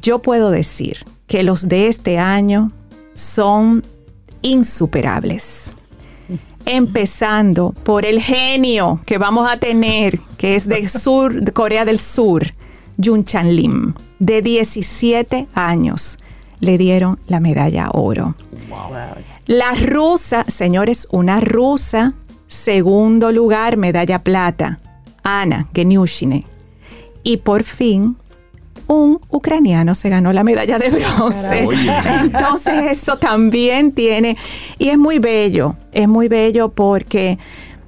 yo puedo decir que los de este año son insuperables. Empezando por el genio que vamos a tener, que es de, sur, de Corea del Sur, Yun Chan Lim, de 17 años, le dieron la medalla oro. Wow. La rusa, señores, una rusa, segundo lugar, medalla plata, Ana Geniushine. Y por fin, un ucraniano se ganó la medalla de bronce. Entonces eso también tiene, y es muy bello, es muy bello porque,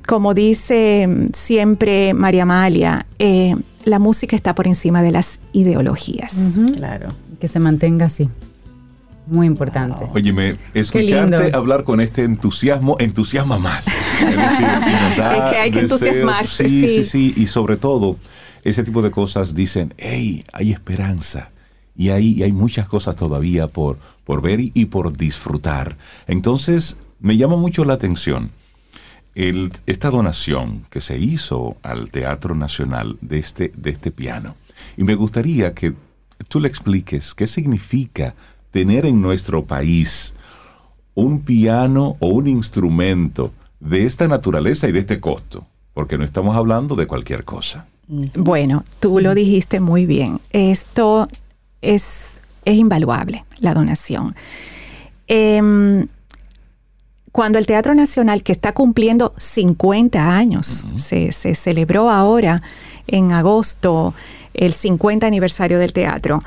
como dice siempre María Amalia, eh, la música está por encima de las ideologías. Claro. Que se mantenga así. Muy importante. Óyeme, escucharte hablar con este entusiasmo entusiasma más. Es, decir, es que hay que entusiasmarse. Sí, sí, sí, Y sobre todo, ese tipo de cosas dicen, hey, hay esperanza. Y hay, hay muchas cosas todavía por, por ver y, por disfrutar. Entonces, me llama mucho la atención esta donación que se hizo al Teatro Nacional de este, de este piano. Y me gustaría que tú le expliques qué significa tener en nuestro país un piano o un instrumento de esta naturaleza y de este costo, porque no estamos hablando de cualquier cosa. Bueno, tú lo dijiste muy bien. Esto es, es invaluable, la donación. Em, cuando el Teatro Nacional, que está cumpliendo 50 años, se, se celebró ahora en agosto el 50 aniversario del teatro,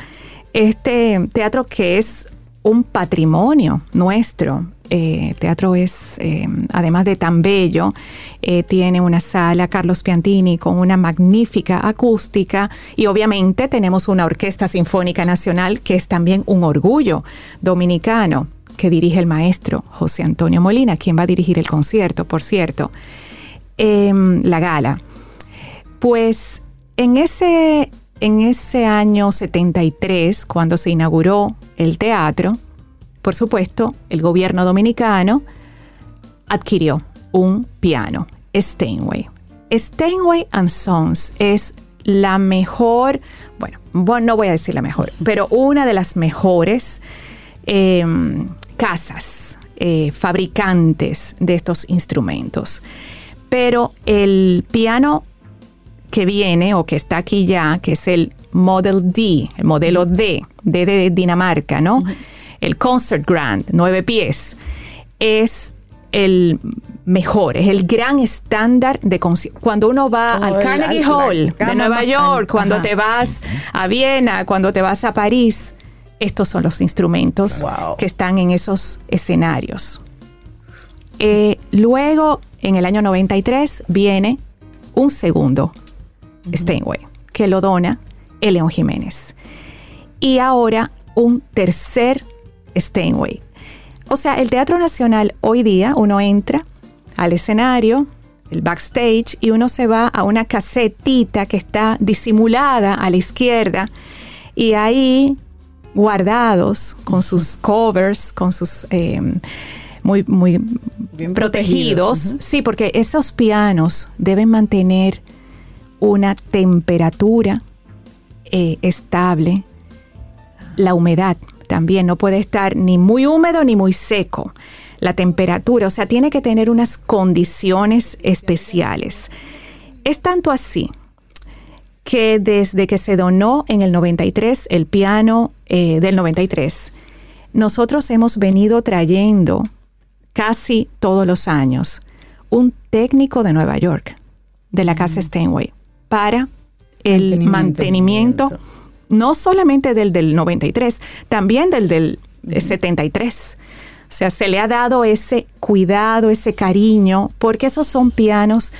este teatro que es un patrimonio nuestro. Eh, teatro es, eh, además de tan bello, eh, tiene una sala Carlos Piantini con una magnífica acústica y obviamente tenemos una orquesta sinfónica nacional que es también un orgullo dominicano que dirige el maestro José Antonio Molina, quien va a dirigir el concierto, por cierto, la gala. Pues en ese en ese año 73, cuando se inauguró el teatro, por supuesto, el gobierno dominicano adquirió un piano, Steinway. Steinway and Sons es la mejor, bueno, no voy a decir la mejor, pero una de las mejores em, casas, eh, fabricantes de estos instrumentos. Pero el piano que viene o que está aquí ya, que es el Model D, el modelo D, D de Dinamarca, ¿no? El Concert Grand, nueve pies, es el mejor, es el gran estándar de cuando uno va al Carnegie Hall de Nueva York, cuando te vas a Viena, cuando te vas a París, estos son los instrumentos que están en esos escenarios. Eh, luego, en el año 93, viene un segundo Steinway, que lo dona el León Jiménez. Y ahora un tercer Steinway. O sea, el Teatro Nacional hoy día uno entra al escenario, el backstage, y uno se va a una casetita que está disimulada a la izquierda y ahí guardados con sus covers, con sus... Em, muy, muy Bien protegidos. Sí, porque esos pianos deben mantener una temperatura eh, estable, la humedad también no puede estar ni muy húmedo ni muy seco. La temperatura, o sea, tiene que tener unas condiciones especiales. Es tanto así que desde que se donó en el 93 el piano eh, del 93, nosotros hemos venido trayendo casi todos los años un técnico de Nueva York, de la casa Steinway, para el mantenimiento, no solamente del del 93, también del del 73. O sea, se le ha dado ese cuidado, ese cariño, porque esos son pianos.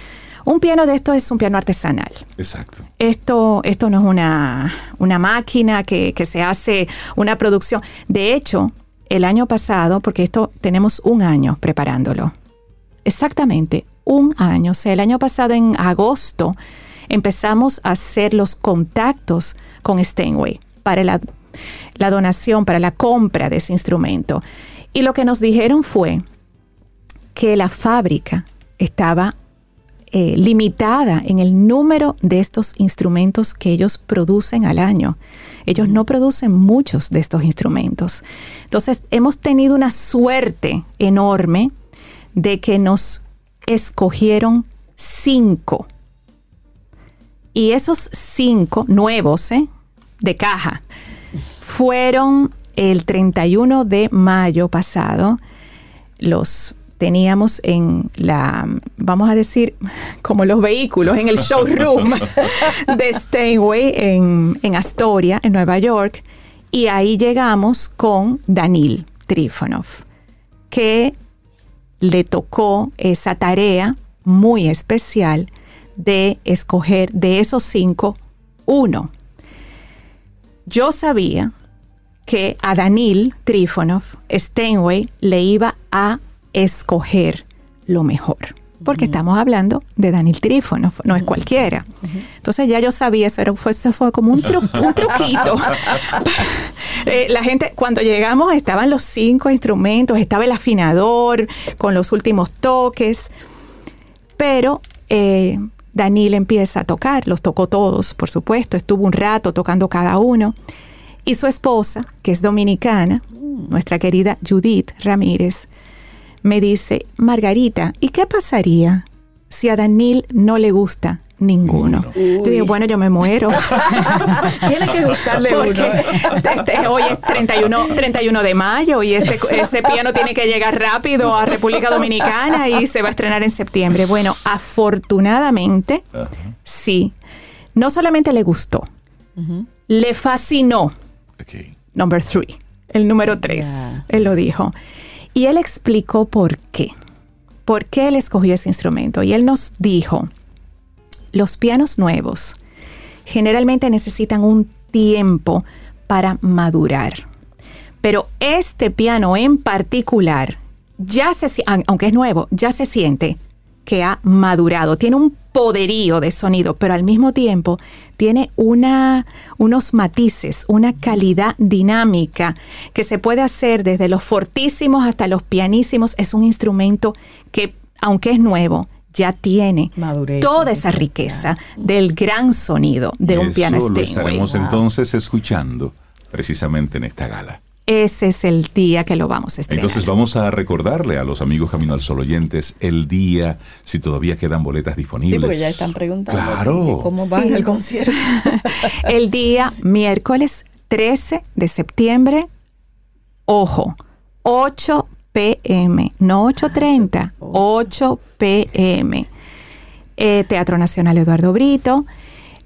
Un piano de esto es un piano artesanal. Exacto. Esto, esto no es una, una máquina que, que se hace una producción. De hecho, el año pasado, porque esto tenemos un año preparándolo. Exactamente, un año. O sea, el año pasado en agosto empezamos a hacer los contactos con Steinway para la, donación, para la compra de ese instrumento. Y lo que nos dijeron fue que la fábrica estaba eh, limitada en el número de estos instrumentos que ellos producen al año. Ellos no producen muchos de estos instrumentos. Entonces, hemos tenido una suerte enorme de que nos escogieron cinco y esos cinco nuevos ¿eh? de caja fueron el 31 de mayo pasado. Los teníamos en la, vamos a decir, como los vehículos, en el showroom de Steinway en, en Astoria, en Nueva York. Y ahí llegamos con Danil Trifonov, que le tocó esa tarea muy especial de escoger de esos cinco Uno, yo sabía que a Danil Trifonov, Steinway le iba a escoger lo mejor. Porque estamos hablando de Danil Trifonov, no es cualquiera. Entonces ya yo sabía, eso, era, fue, eso fue como un, un truquito. Eh, la gente, cuando llegamos, estaban los cinco instrumentos, estaba el afinador con los últimos toques, pero eh, Danil empieza a tocar, los tocó todos, por supuesto, estuvo un rato tocando cada uno. Y su esposa, que es dominicana, nuestra querida Judith Ramírez, me dice, Margarita, ¿y qué pasaría si a Danil no le gusta ninguno? Yo digo, bueno, yo me muero. Tiene que gustarle Porque uno. este- hoy es 31, 31 de mayo y ese, ese piano tiene que llegar rápido a República Dominicana y se va a estrenar en septiembre. Bueno, afortunadamente, sí. No solamente le gustó, le fascinó. Number three, el número tres. Él lo dijo. Y él explicó por qué. ¿Por qué él escogió ese instrumento? Y él nos dijo, los pianos nuevos generalmente necesitan un tiempo para madurar. Pero este piano en particular, ya se, aunque es nuevo, ya se siente que ha madurado. Tiene un poderío de sonido, pero al mismo tiempo tiene una, unos matices, una calidad dinámica que se puede hacer desde los fortísimos hasta los pianísimos. Es un instrumento que, aunque es nuevo, ya tiene Madurez, toda esa riqueza del gran sonido de Y un piano lo estaremos entonces escuchando precisamente en esta gala. Ese es el día que lo vamos a estrenar. Entonces vamos a recordarle a los amigos Camino al Sol oyentes el día, si todavía quedan boletas disponibles. Sí, porque ya están preguntando Claro. cómo van Sí. al concierto. el día miércoles 13 de septiembre, ojo, 8 pm, no 8.30, 8 pm. Eh, Teatro Nacional Eduardo Brito.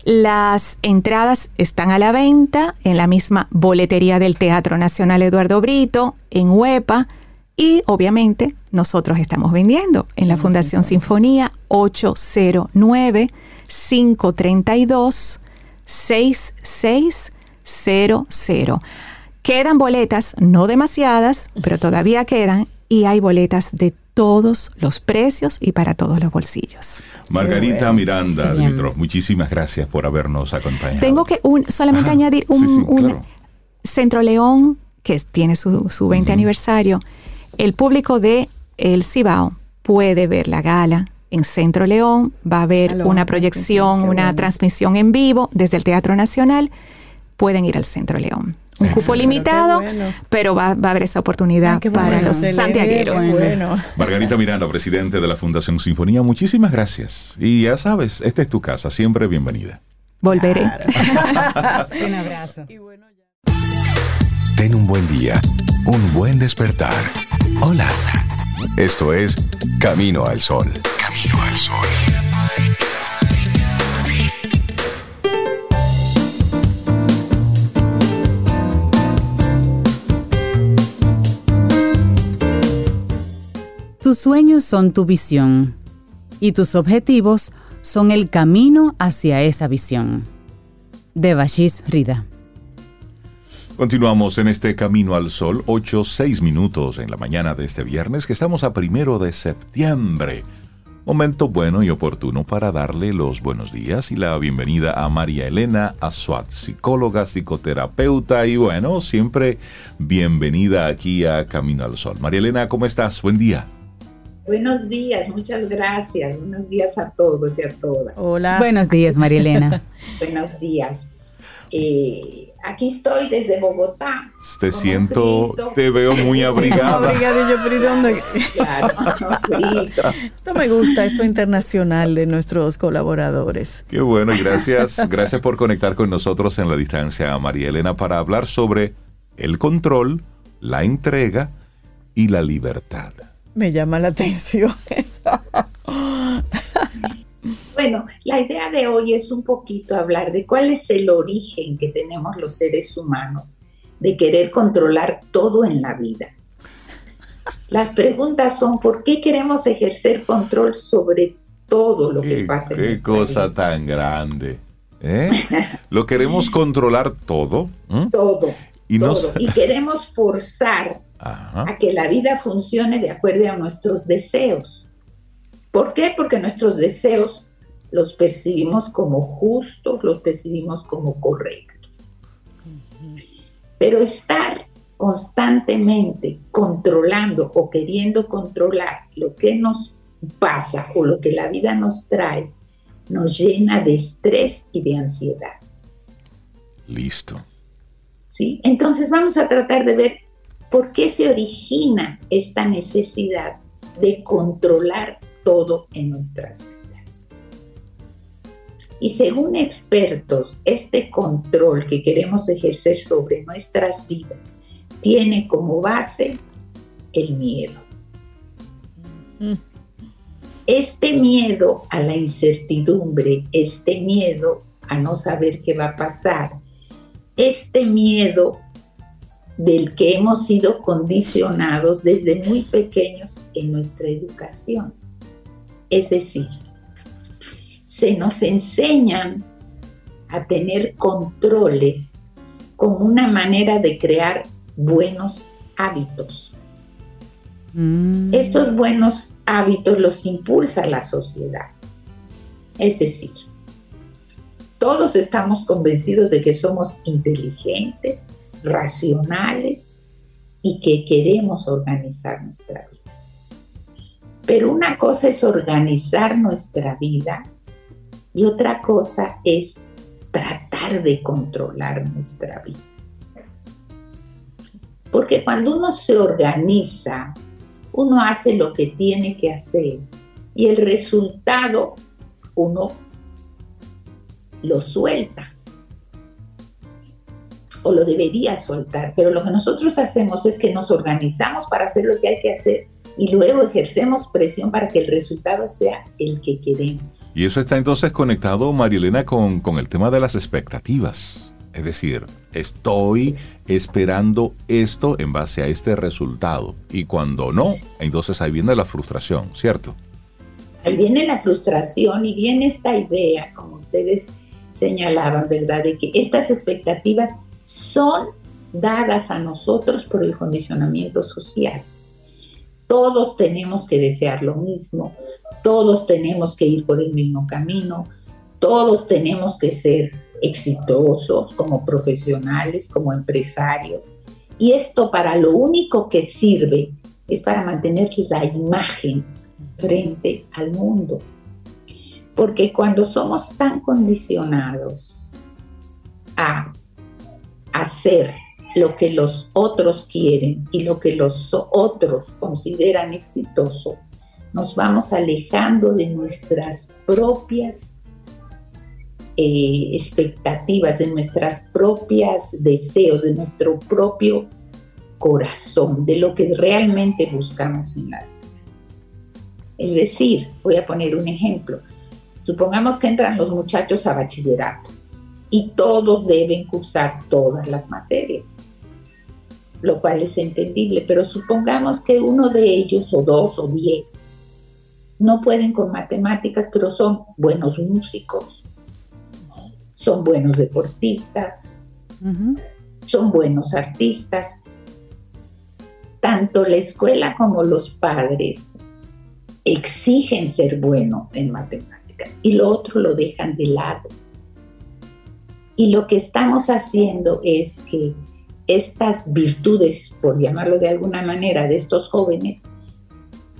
Las entradas están a la venta en la misma boletería del Teatro Nacional Eduardo Brito, en Huepa, y obviamente nosotros estamos vendiendo en la Fundación Sinfonía 809-532-6600. Quedan boletas, no demasiadas, pero todavía quedan, y hay boletas de todos los precios y para todos los bolsillos. Margarita bueno. Miranda Bien. Dimitrov, muchísimas gracias por habernos acompañado. Tengo que un- solamente Ajá, añadir un, sí, sí, un- claro. Centro León, que tiene su, su 20 aniversario. El público de El Cibao puede ver la gala en Centro León, va a haber Ah, una proyección, una bueno. transmisión en vivo desde el Teatro Nacional. Pueden ir al Centro León. Un cupo limitado, Pero qué bueno. pero va, va a haber esa oportunidad Ay, para bueno. los Excelente, santiagueros. Bueno. Margarita Miranda, presidente de la Fundación Sinfonía, muchísimas gracias. Y ya sabes, esta es tu casa, siempre bienvenida. Volveré. Un abrazo. Ten un buen día, un buen despertar. Hola. Esto es Camino al Sol. Camino al Sol. Tus sueños son tu visión y tus objetivos son el camino hacia esa visión. Devashish Rida. Continuamos en este Camino al Sol, 8, 6 minutos en la mañana de este viernes, que estamos a primero de septiembre. Momento bueno y oportuno para darle los buenos días y la bienvenida a María Elena Azuat, psicóloga, psicoterapeuta y bueno, siempre bienvenida aquí a Camino al Sol. María Elena, ¿cómo estás? Buen día. Buenos días, muchas gracias. Buenos días a todos y a todas. Hola. Buenos días, María Elena. Buenos días. Eh, aquí estoy desde Bogotá. Te siento, frito. te veo muy Sí, abrigada. abrigadillo, pero. Claro, frito. Esto me gusta, esto internacional de nuestros colaboradores. Qué bueno, y gracias, gracias por conectar con nosotros en la distancia, María Elena, para hablar sobre el control, la entrega y la libertad. Me llama la atención. Bueno, la idea de hoy es un poquito hablar de cuál es el origen que tenemos los seres humanos de querer controlar todo en la vida. Las preguntas son, ¿por qué queremos ejercer control sobre todo lo que Qué, pasa en qué nuestra cosa vida? tan grande. ¿Eh? Lo queremos controlar todo. Todo. Y, todo. y queremos forzar a que la vida funcione de acuerdo a nuestros deseos. ¿Por qué? Porque nuestros deseos los percibimos como justos, los percibimos como correctos. Pero estar constantemente controlando o queriendo controlar lo que nos pasa o lo que la vida nos trae, nos llena de estrés y de ansiedad. Listo. ¿Sí? Entonces vamos a tratar de ver por qué se origina esta necesidad de controlar todo en nuestras vidas. Y según expertos, este control que queremos ejercer sobre nuestras vidas tiene como base el miedo. Este miedo a la incertidumbre, este miedo a no saber qué va a pasar, este miedo del que hemos sido condicionados desde muy pequeños en nuestra educación. Es decir, se nos enseñan a tener controles como una manera de crear buenos hábitos. Mm. Estos buenos hábitos los impulsa la sociedad. Es decir, todos estamos convencidos de que somos inteligentes, racionales y que queremos organizar nuestra vida. Pero una cosa es organizar nuestra vida y otra cosa es tratar de controlar nuestra vida. Porque cuando uno se organiza, uno hace lo que tiene que hacer y el resultado uno lo suelta o lo debería soltar, pero lo que nosotros hacemos es que nos organizamos para hacer lo que hay que hacer y luego ejercemos presión para que el resultado sea el que queremos. Y eso está entonces conectado, Marielena, con, con el tema de las expectativas. Es decir, estoy esperando esto en base a este resultado. Y cuando no, entonces ahí viene la frustración, ¿cierto? Ahí viene la frustración y viene esta idea, como ustedes señalaban, ¿verdad? De que estas expectativas son dadas a nosotros por el condicionamiento social. Todos tenemos que desear lo mismo, todos tenemos que ir por el mismo camino, todos tenemos que ser exitosos como profesionales, como empresarios. Y esto para lo único que sirve es para mantener la imagen frente al mundo. Porque cuando somos tan condicionados a hacer lo que los otros quieren y lo que los otros consideran exitoso, nos vamos alejando de nuestras propias eh, expectativas, de nuestras propias deseos, de nuestro propio corazón, de lo que realmente buscamos en la vida. Es decir, voy a poner un ejemplo. Supongamos que entran los muchachos a bachillerato y todos deben cursar todas las materias, lo cual es entendible, pero supongamos que uno de ellos, o dos o diez, no pueden con matemáticas, pero son buenos músicos, son buenos deportistas, son buenos artistas. Tanto la escuela como los padres exigen ser bueno en matemáticas y lo otro lo dejan de lado. Y lo que estamos haciendo es que estas virtudes, por llamarlo de alguna manera, de estos jóvenes,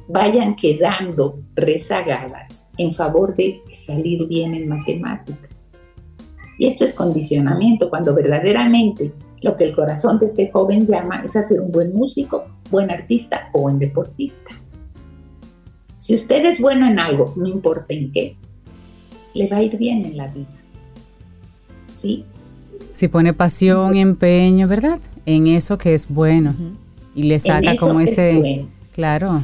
vayan quedando rezagadas en favor de salir bien en matemáticas. Y esto es condicionamiento, cuando verdaderamente lo que el corazón de este joven llama es hacer un buen músico, buen artista o buen deportista. Si usted es bueno en algo, no importa en qué, le va a ir bien en la vida. ¿Sí? Si pone pasión y empeño, ¿verdad? En eso que es bueno. Y le saca como ese... Claro.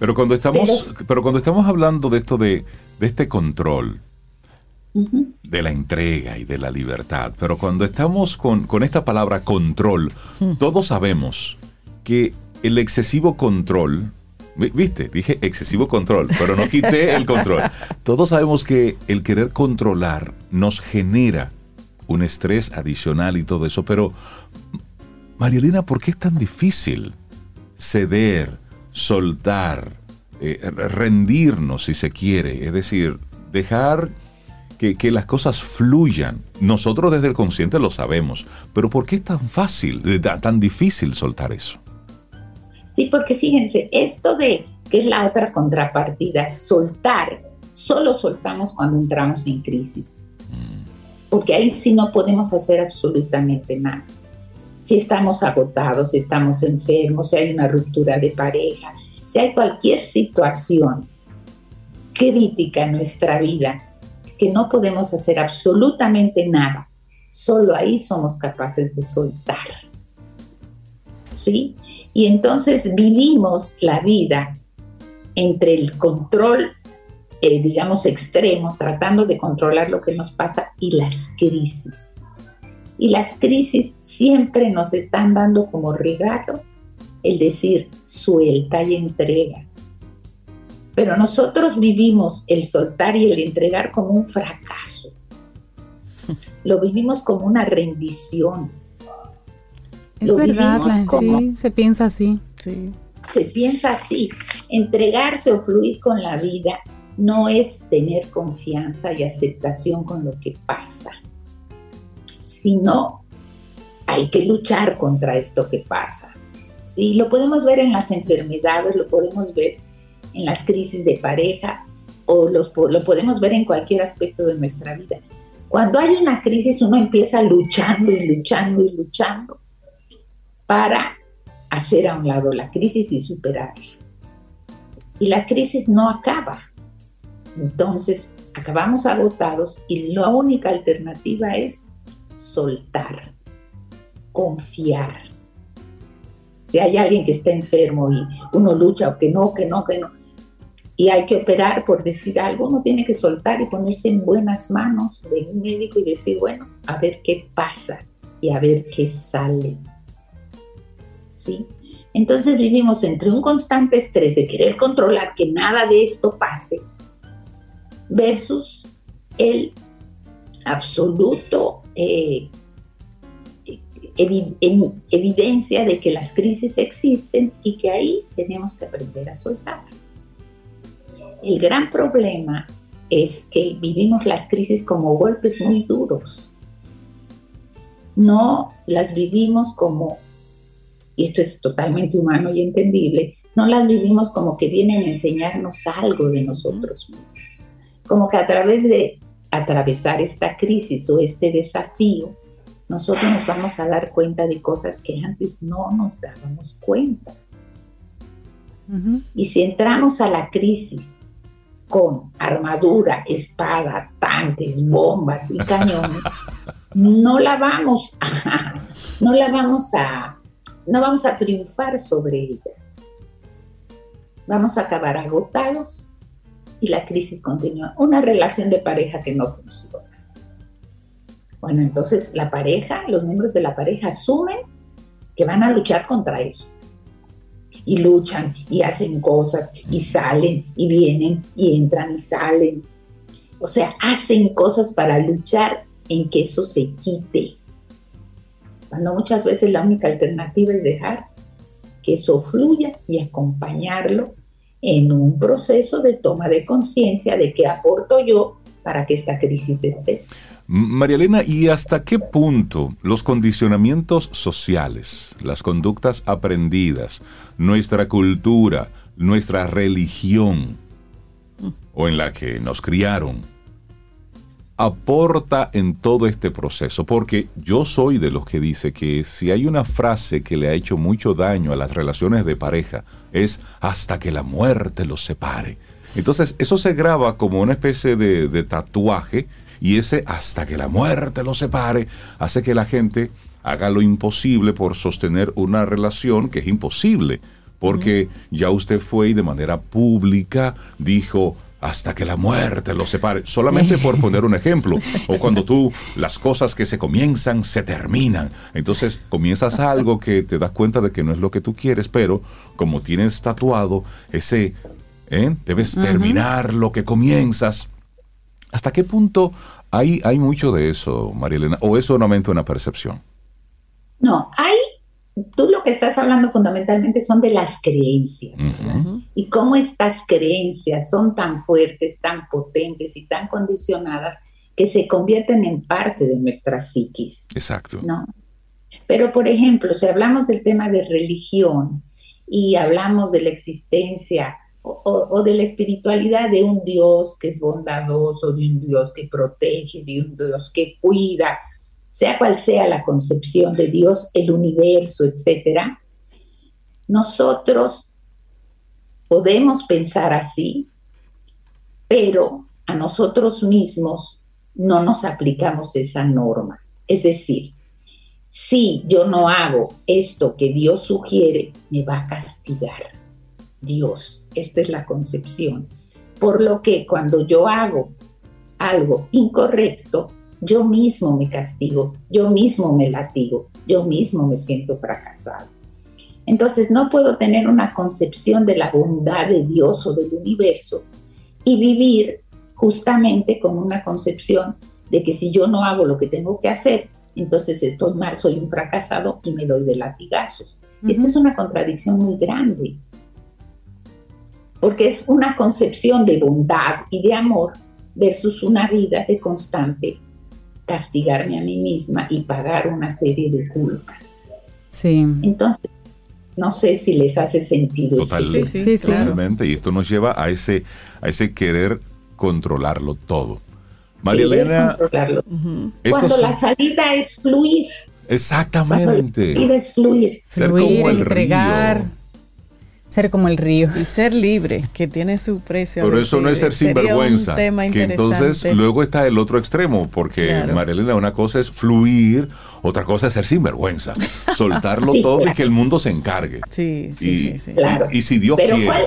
Pero cuando estamos, pero, cuando estamos hablando de esto de, de este control, de la entrega y de la libertad. Pero cuando estamos con, esta palabra control, todos sabemos que el excesivo control Viste, dije excesivo control, pero no quité el control. Todos sabemos que el querer controlar nos genera un estrés adicional y todo eso, pero Marielina, ¿por qué es tan difícil ceder, soltar, eh, rendirnos si se quiere? Es decir, dejar que, que, las cosas fluyan. Nosotros desde el consciente lo sabemos, pero ¿por qué es tan fácil, tan difícil soltar eso? Sí, porque fíjense, esto de que es la otra contrapartida, soltar, solo soltamos cuando entramos en crisis. Porque ahí sí no podemos hacer absolutamente nada. Si estamos agotados, si estamos enfermos, si hay una ruptura de pareja, si hay cualquier situación crítica en nuestra vida, que no podemos hacer absolutamente nada, solo ahí somos capaces de soltar. ¿Sí? Y entonces vivimos la vida entre el control, eh, digamos, extremo, tratando de controlar lo que nos pasa, y las crisis. Y las crisis siempre nos están dando como regalo el decir suelta y entrega. Pero nosotros vivimos el soltar y el entregar como un fracaso. Lo vivimos como una rendición es verdad, sí, se piensa así. Se piensa así. Entregarse o fluir con la vida no es tener confianza y aceptación con lo que pasa, sino hay que luchar contra esto que pasa. Sí, lo podemos ver en las enfermedades, lo podemos ver en las crisis de pareja o lo podemos ver en cualquier aspecto de nuestra vida. Cuando hay una crisis uno empieza luchando y luchando y luchando para hacer a un lado la crisis y superarla. Y la crisis no acaba. Entonces, acabamos agotados y la única alternativa es soltar, confiar. Si hay alguien que está enfermo y uno lucha o que no, que no, que no, y hay que operar por decir algo, uno tiene que soltar y ponerse en buenas manos de un médico y decir, bueno, a ver qué pasa y a ver qué sale. ¿sí? Entonces vivimos entre un constante estrés de querer controlar que nada de esto pase versus el absoluto eh, evidencia de que las crisis existen y que ahí tenemos que aprender a soltar. El gran problema es que vivimos las crisis como golpes muy duros. No las vivimos como y esto es totalmente humano y entendible, no las vivimos como que vienen a enseñarnos algo de nosotros mismos. Como que a través de atravesar esta crisis o este desafío, nosotros nos vamos a dar cuenta de cosas que antes no nos dábamos cuenta. Y si entramos a la crisis con armadura, espada, tanques, bombas y cañones, no la vamos no la vamos a, no vamos a triunfar sobre ella. Vamos a acabar agotados y la crisis continúa. Una relación de pareja que no funciona. Bueno, entonces la pareja, los miembros de la pareja asumen que van a luchar contra eso. Y luchan y hacen cosas y salen y vienen y entran y salen. O sea, hacen cosas para luchar en que eso se quite cuando muchas veces la única alternativa es dejar que eso fluya y acompañarlo en un proceso de toma de conciencia de qué aporto yo para que esta crisis esté. María Elena, ¿y hasta qué punto los condicionamientos sociales, las conductas aprendidas, nuestra cultura, nuestra religión, o en la que nos criaron, aporta en todo este proceso? Porque yo soy de los que dice que si hay una frase que le ha hecho mucho daño a las relaciones de pareja, es hasta que la muerte los separe. Entonces, eso se graba como una especie de, de tatuaje y ese hasta que la muerte los separe hace que la gente haga lo imposible por sostener una relación que es imposible porque ya usted fue y de manera pública dijo, hasta que la muerte los separe, solamente por poner un ejemplo, o cuando tú las cosas que se comienzan se terminan, entonces comienzas algo que te das cuenta de que no es lo que tú quieres, pero como tienes tatuado ese, ¿eh? debes terminar lo que comienzas. ¿Hasta qué punto hay, hay mucho de eso, María Elena, o es solamente una percepción? No, hay tú lo que estás hablando fundamentalmente son de las creencias y cómo estas creencias son tan fuertes, tan potentes y tan condicionadas que se convierten en parte de nuestra psiquis. Exacto. ¿no? Pero, por ejemplo, si hablamos del tema de religión y hablamos de la existencia o, de la espiritualidad de un Dios que es bondadoso, de un Dios que protege, de un Dios que cuida, sea cual sea la concepción de Dios, el universo, etcétera, nosotros podemos pensar así, pero a nosotros mismos no nos aplicamos esa norma. Es decir, si yo no hago esto que Dios sugiere, me va a castigar. Dios, esta es la concepción. Por lo que cuando yo hago algo incorrecto, yo mismo me castigo, yo mismo me latigo, yo mismo me siento fracasado. Entonces no puedo tener una concepción de la bondad de Dios o del universo y vivir justamente con una concepción de que si yo no hago lo que tengo que hacer, entonces estoy mal, soy un fracasado y me doy de latigazos. Esta es una contradicción muy grande, porque es una concepción de bondad y de amor versus una vida de constante castigarme a mí misma y pagar una serie de culpas. Sí. Entonces, no sé si les hace sentido. Total, sí, sí, totalmente. Y esto nos lleva a ese, a ese querer controlarlo todo. María Elena. Cuando la salida es fluir. Exactamente. la salida es fluir. Ser como el entregar. Ser como el río. Y ser libre, que tiene su precio. Pero eso no es ser sinvergüenza. Que entonces luego está el otro extremo, porque Marilena, una cosa es fluir, otra cosa es ser sinvergüenza. Soltarlo todo y que el mundo se encargue. Sí, sí, sí. Y, si Dios quiere. ¿cuál,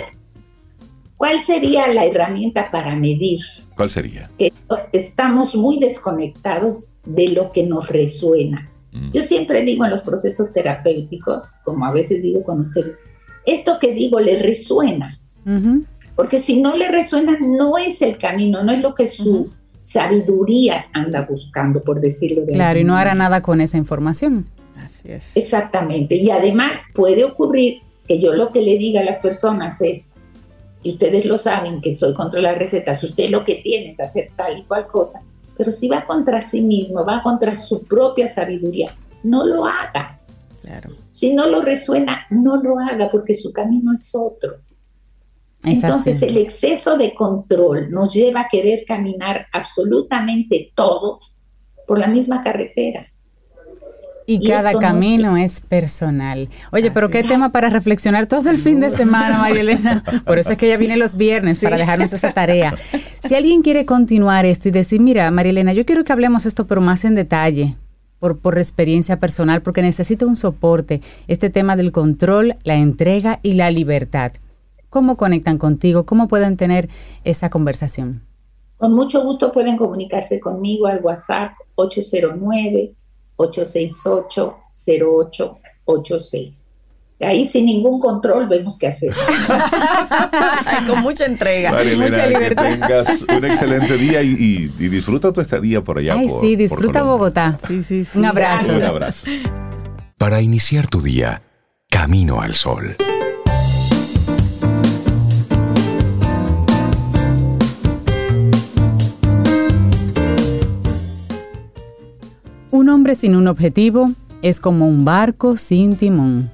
¿Cuál sería la herramienta para medir? ¿Cuál sería? Que estamos muy desconectados de lo que nos resuena. Mm. Yo siempre digo en los procesos terapéuticos, como a veces digo con ustedes, esto que digo le resuena. Porque si no le resuena, no es el camino, no es lo que su sabiduría anda buscando, por decirlo de Claro, y no hará nada con esa información. Así es. Exactamente. Y además puede ocurrir que yo lo que le diga a las personas es, y ustedes lo saben, que soy contra las recetas, usted lo que tiene es hacer tal y cual cosa, pero si va contra sí mismo, va contra su propia sabiduría, no lo haga. Si no lo resuena, no lo haga porque su camino es otro. Entonces el exceso de control nos lleva a querer caminar absolutamente todos por la misma carretera. Y, cada camino es personal. Oye, pero qué tema para reflexionar todo el fin de semana, María Elena. Por eso es que ella viene los viernes para dejarnos esa tarea. Si alguien quiere continuar esto y decir, mira, María Elena, yo quiero que hablemos esto, pero más en detalle, por, por experiencia personal, porque necesito un soporte, este tema del control, la entrega y la libertad. ¿Cómo conectan contigo? ¿Cómo pueden tener esa conversación? Con mucho gusto pueden comunicarse conmigo al WhatsApp 809-868-0886. Ahí sin ningún control vemos qué hacer. Con mucha entrega. mucha libertad. Que tengas un excelente día y, disfruta tu estadía por allá. Ay, sí, disfruta Bogotá. Sí, sí, sí. Un abrazo. Un abrazo. Para iniciar tu día, camino al sol. Un hombre sin un objetivo es como un barco sin timón.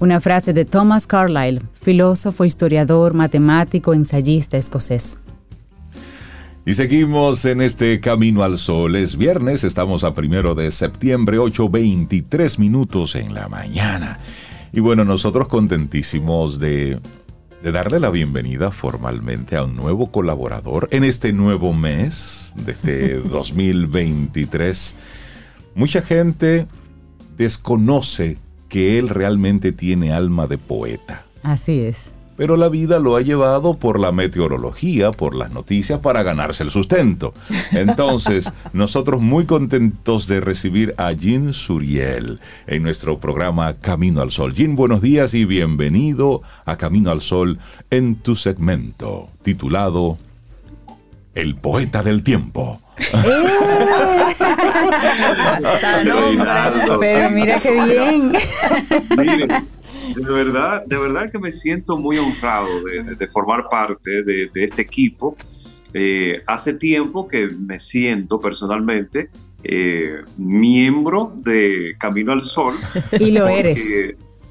Una frase de Thomas Carlyle, filósofo, historiador, matemático, ensayista escocés. Y seguimos en este Camino al Sol. Es viernes, estamos a primero de septiembre, 8.23 minutos en la mañana. Y bueno, nosotros contentísimos de, de darle la bienvenida formalmente a un nuevo colaborador en este nuevo mes de este 2023. Mucha gente desconoce que él realmente tiene alma de poeta. Así es. pero la vida lo ha llevado por la meteorología, por las noticias, para ganarse el sustento. Entonces, nosotros muy contentos de recibir a Jean Suriel en nuestro programa Camino al Sol. Jean, buenos días y bienvenido a Camino al Sol en tu segmento titulado El poeta del tiempo. ¡Eh! Pero mira qué bien. de verdad, de verdad que me siento muy honrado de, formar parte de, este equipo. Eh, hace tiempo que me siento personalmente eh, miembro de Camino al Sol. Y lo eres.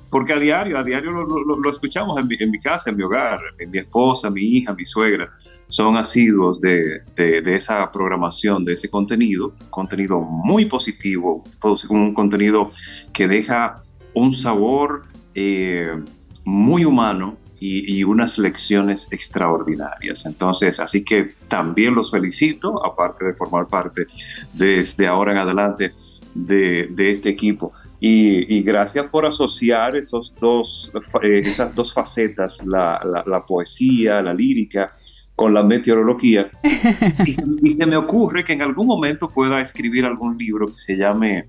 Porque a diario, a diario lo, escuchamos en mi, en mi, casa, en mi hogar, en mi esposa, mi hija, mi suegra son asiduos de, esa programación, de ese contenido, contenido muy positivo, un contenido que deja un sabor eh, muy humano y, unas lecciones extraordinarias. Entonces, así que también los felicito, aparte de formar parte desde ahora en adelante de, este equipo. Y, gracias por asociar esos dos, eh, esas dos facetas, la poesía, la lírica, con la meteorología. y, se me ocurre que en algún momento pueda escribir algún libro que se llame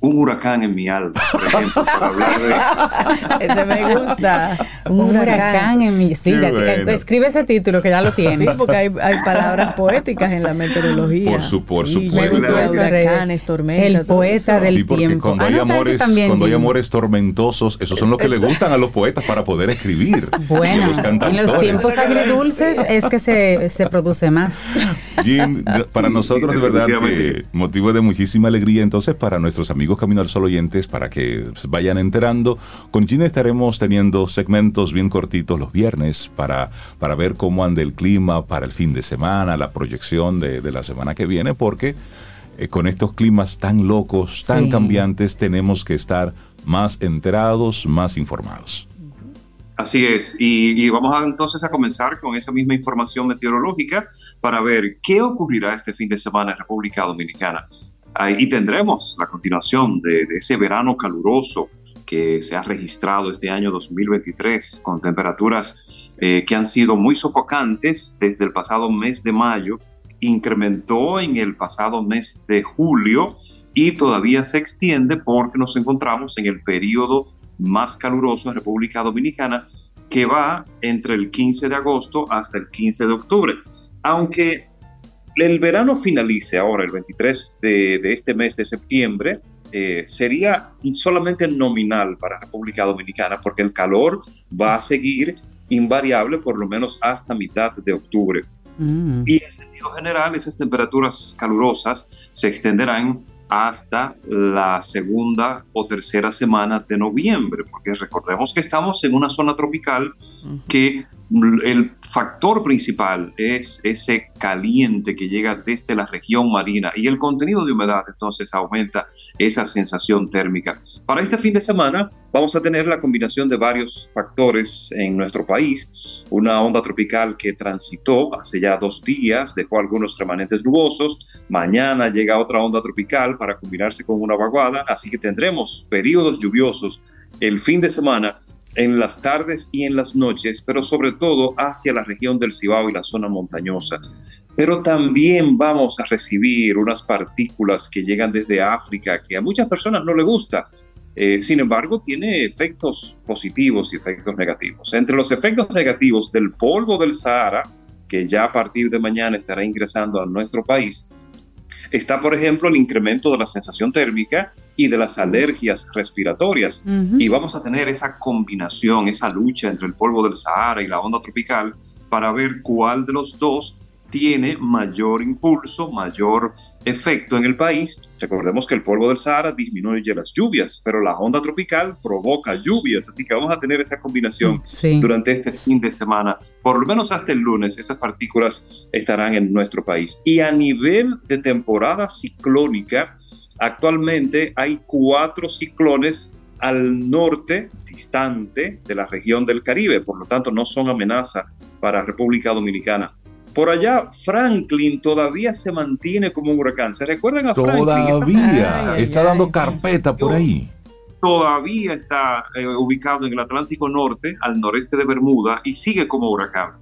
un huracán en mi alma, por ejemplo, para hablar de... Ese me gusta. Un, huracán. en mi... Sí, ya escribe ese título que ya lo tienes. Sí, porque hay, palabras poéticas en la meteorología. Por, su, por supuesto. huracanes, tormentas. El poeta del sí, porque tiempo. Cuando, hay amores, cuando hay amores tormentosos, esos son los que le gustan a los poetas para poder escribir. Bueno, en los tiempos agridulces es que se, se produce más. Jim, para nosotros de verdad motivo de muchísima alegría entonces para nuestros amigos Camino al Sol oyentes para que vayan enterando. Con Gina estaremos teniendo segmentos bien cortitos los viernes para, para ver cómo anda el clima para el fin de semana, la proyección de, la semana que viene, porque eh, con estos climas tan locos, tan cambiantes, tenemos que estar más enterados, más informados. Así es, y, y, vamos a, entonces a comenzar con esa misma información meteorológica para ver qué ocurrirá este fin de semana en República Dominicana y tendremos la continuación de, ese verano caluroso que se ha registrado este año 2023 con temperaturas eh, que han sido muy sofocantes desde el pasado mes de mayo, incrementó en el pasado mes de julio y todavía se extiende porque nos encontramos en el periodo más caluroso en República Dominicana que va entre el 15 de agosto hasta el 15 de octubre. Aunque el verano finalice ahora, el 23 de, este mes de septiembre, eh, sería solamente nominal para República Dominicana porque el calor va a seguir invariable por lo menos hasta mitad de octubre. Mm. Y en sentido general, esas temperaturas calurosas se extenderán hasta la segunda o tercera semana de noviembre, porque recordemos que estamos en una zona tropical que el factor principal es ese caliente que llega desde la región marina y el contenido de humedad entonces aumenta esa sensación térmica. Para este fin de semana vamos a tener la combinación de varios factores en nuestro país. Una onda tropical que transitó hace ya dos días, dejó algunos remanentes nubosos. Mañana llega otra onda tropical para combinarse con una vaguada, así que tendremos periodos lluviosos el fin de semana en las tardes y en las noches, pero sobre todo hacia la región del Cibao y la zona montañosa. Pero también vamos a recibir unas partículas que llegan desde África que a muchas personas no le gusta. Eh, sin embargo, tiene efectos positivos y efectos negativos. Entre los efectos negativos del polvo del Sahara, que ya a partir de mañana estará ingresando a nuestro país, está, por ejemplo, el incremento de la sensación térmica y de las alergias respiratorias. Y vamos a tener esa combinación, esa lucha entre el polvo del Sahara y la onda tropical para ver cuál de los dos tiene mayor impulso, mayor efecto en el país. Recordemos que el polvo del Sahara disminuye las lluvias, pero la onda tropical provoca lluvias, así que vamos a tener esa combinación durante este fin de semana. Por lo menos hasta el lunes esas partículas estarán en nuestro país. Y a nivel de temporada ciclónica, actualmente hay cuatro ciclones al norte, distante de la región del Caribe, por lo tanto no son amenaza para República Dominicana. Por allá, Franklin todavía se mantiene como un huracán. ¿Se recuerdan a Franklin? Todavía. está dando carpeta por ahí. todavía está eh, ubicado en el Atlántico Norte, al noreste de Bermuda, y sigue como huracán.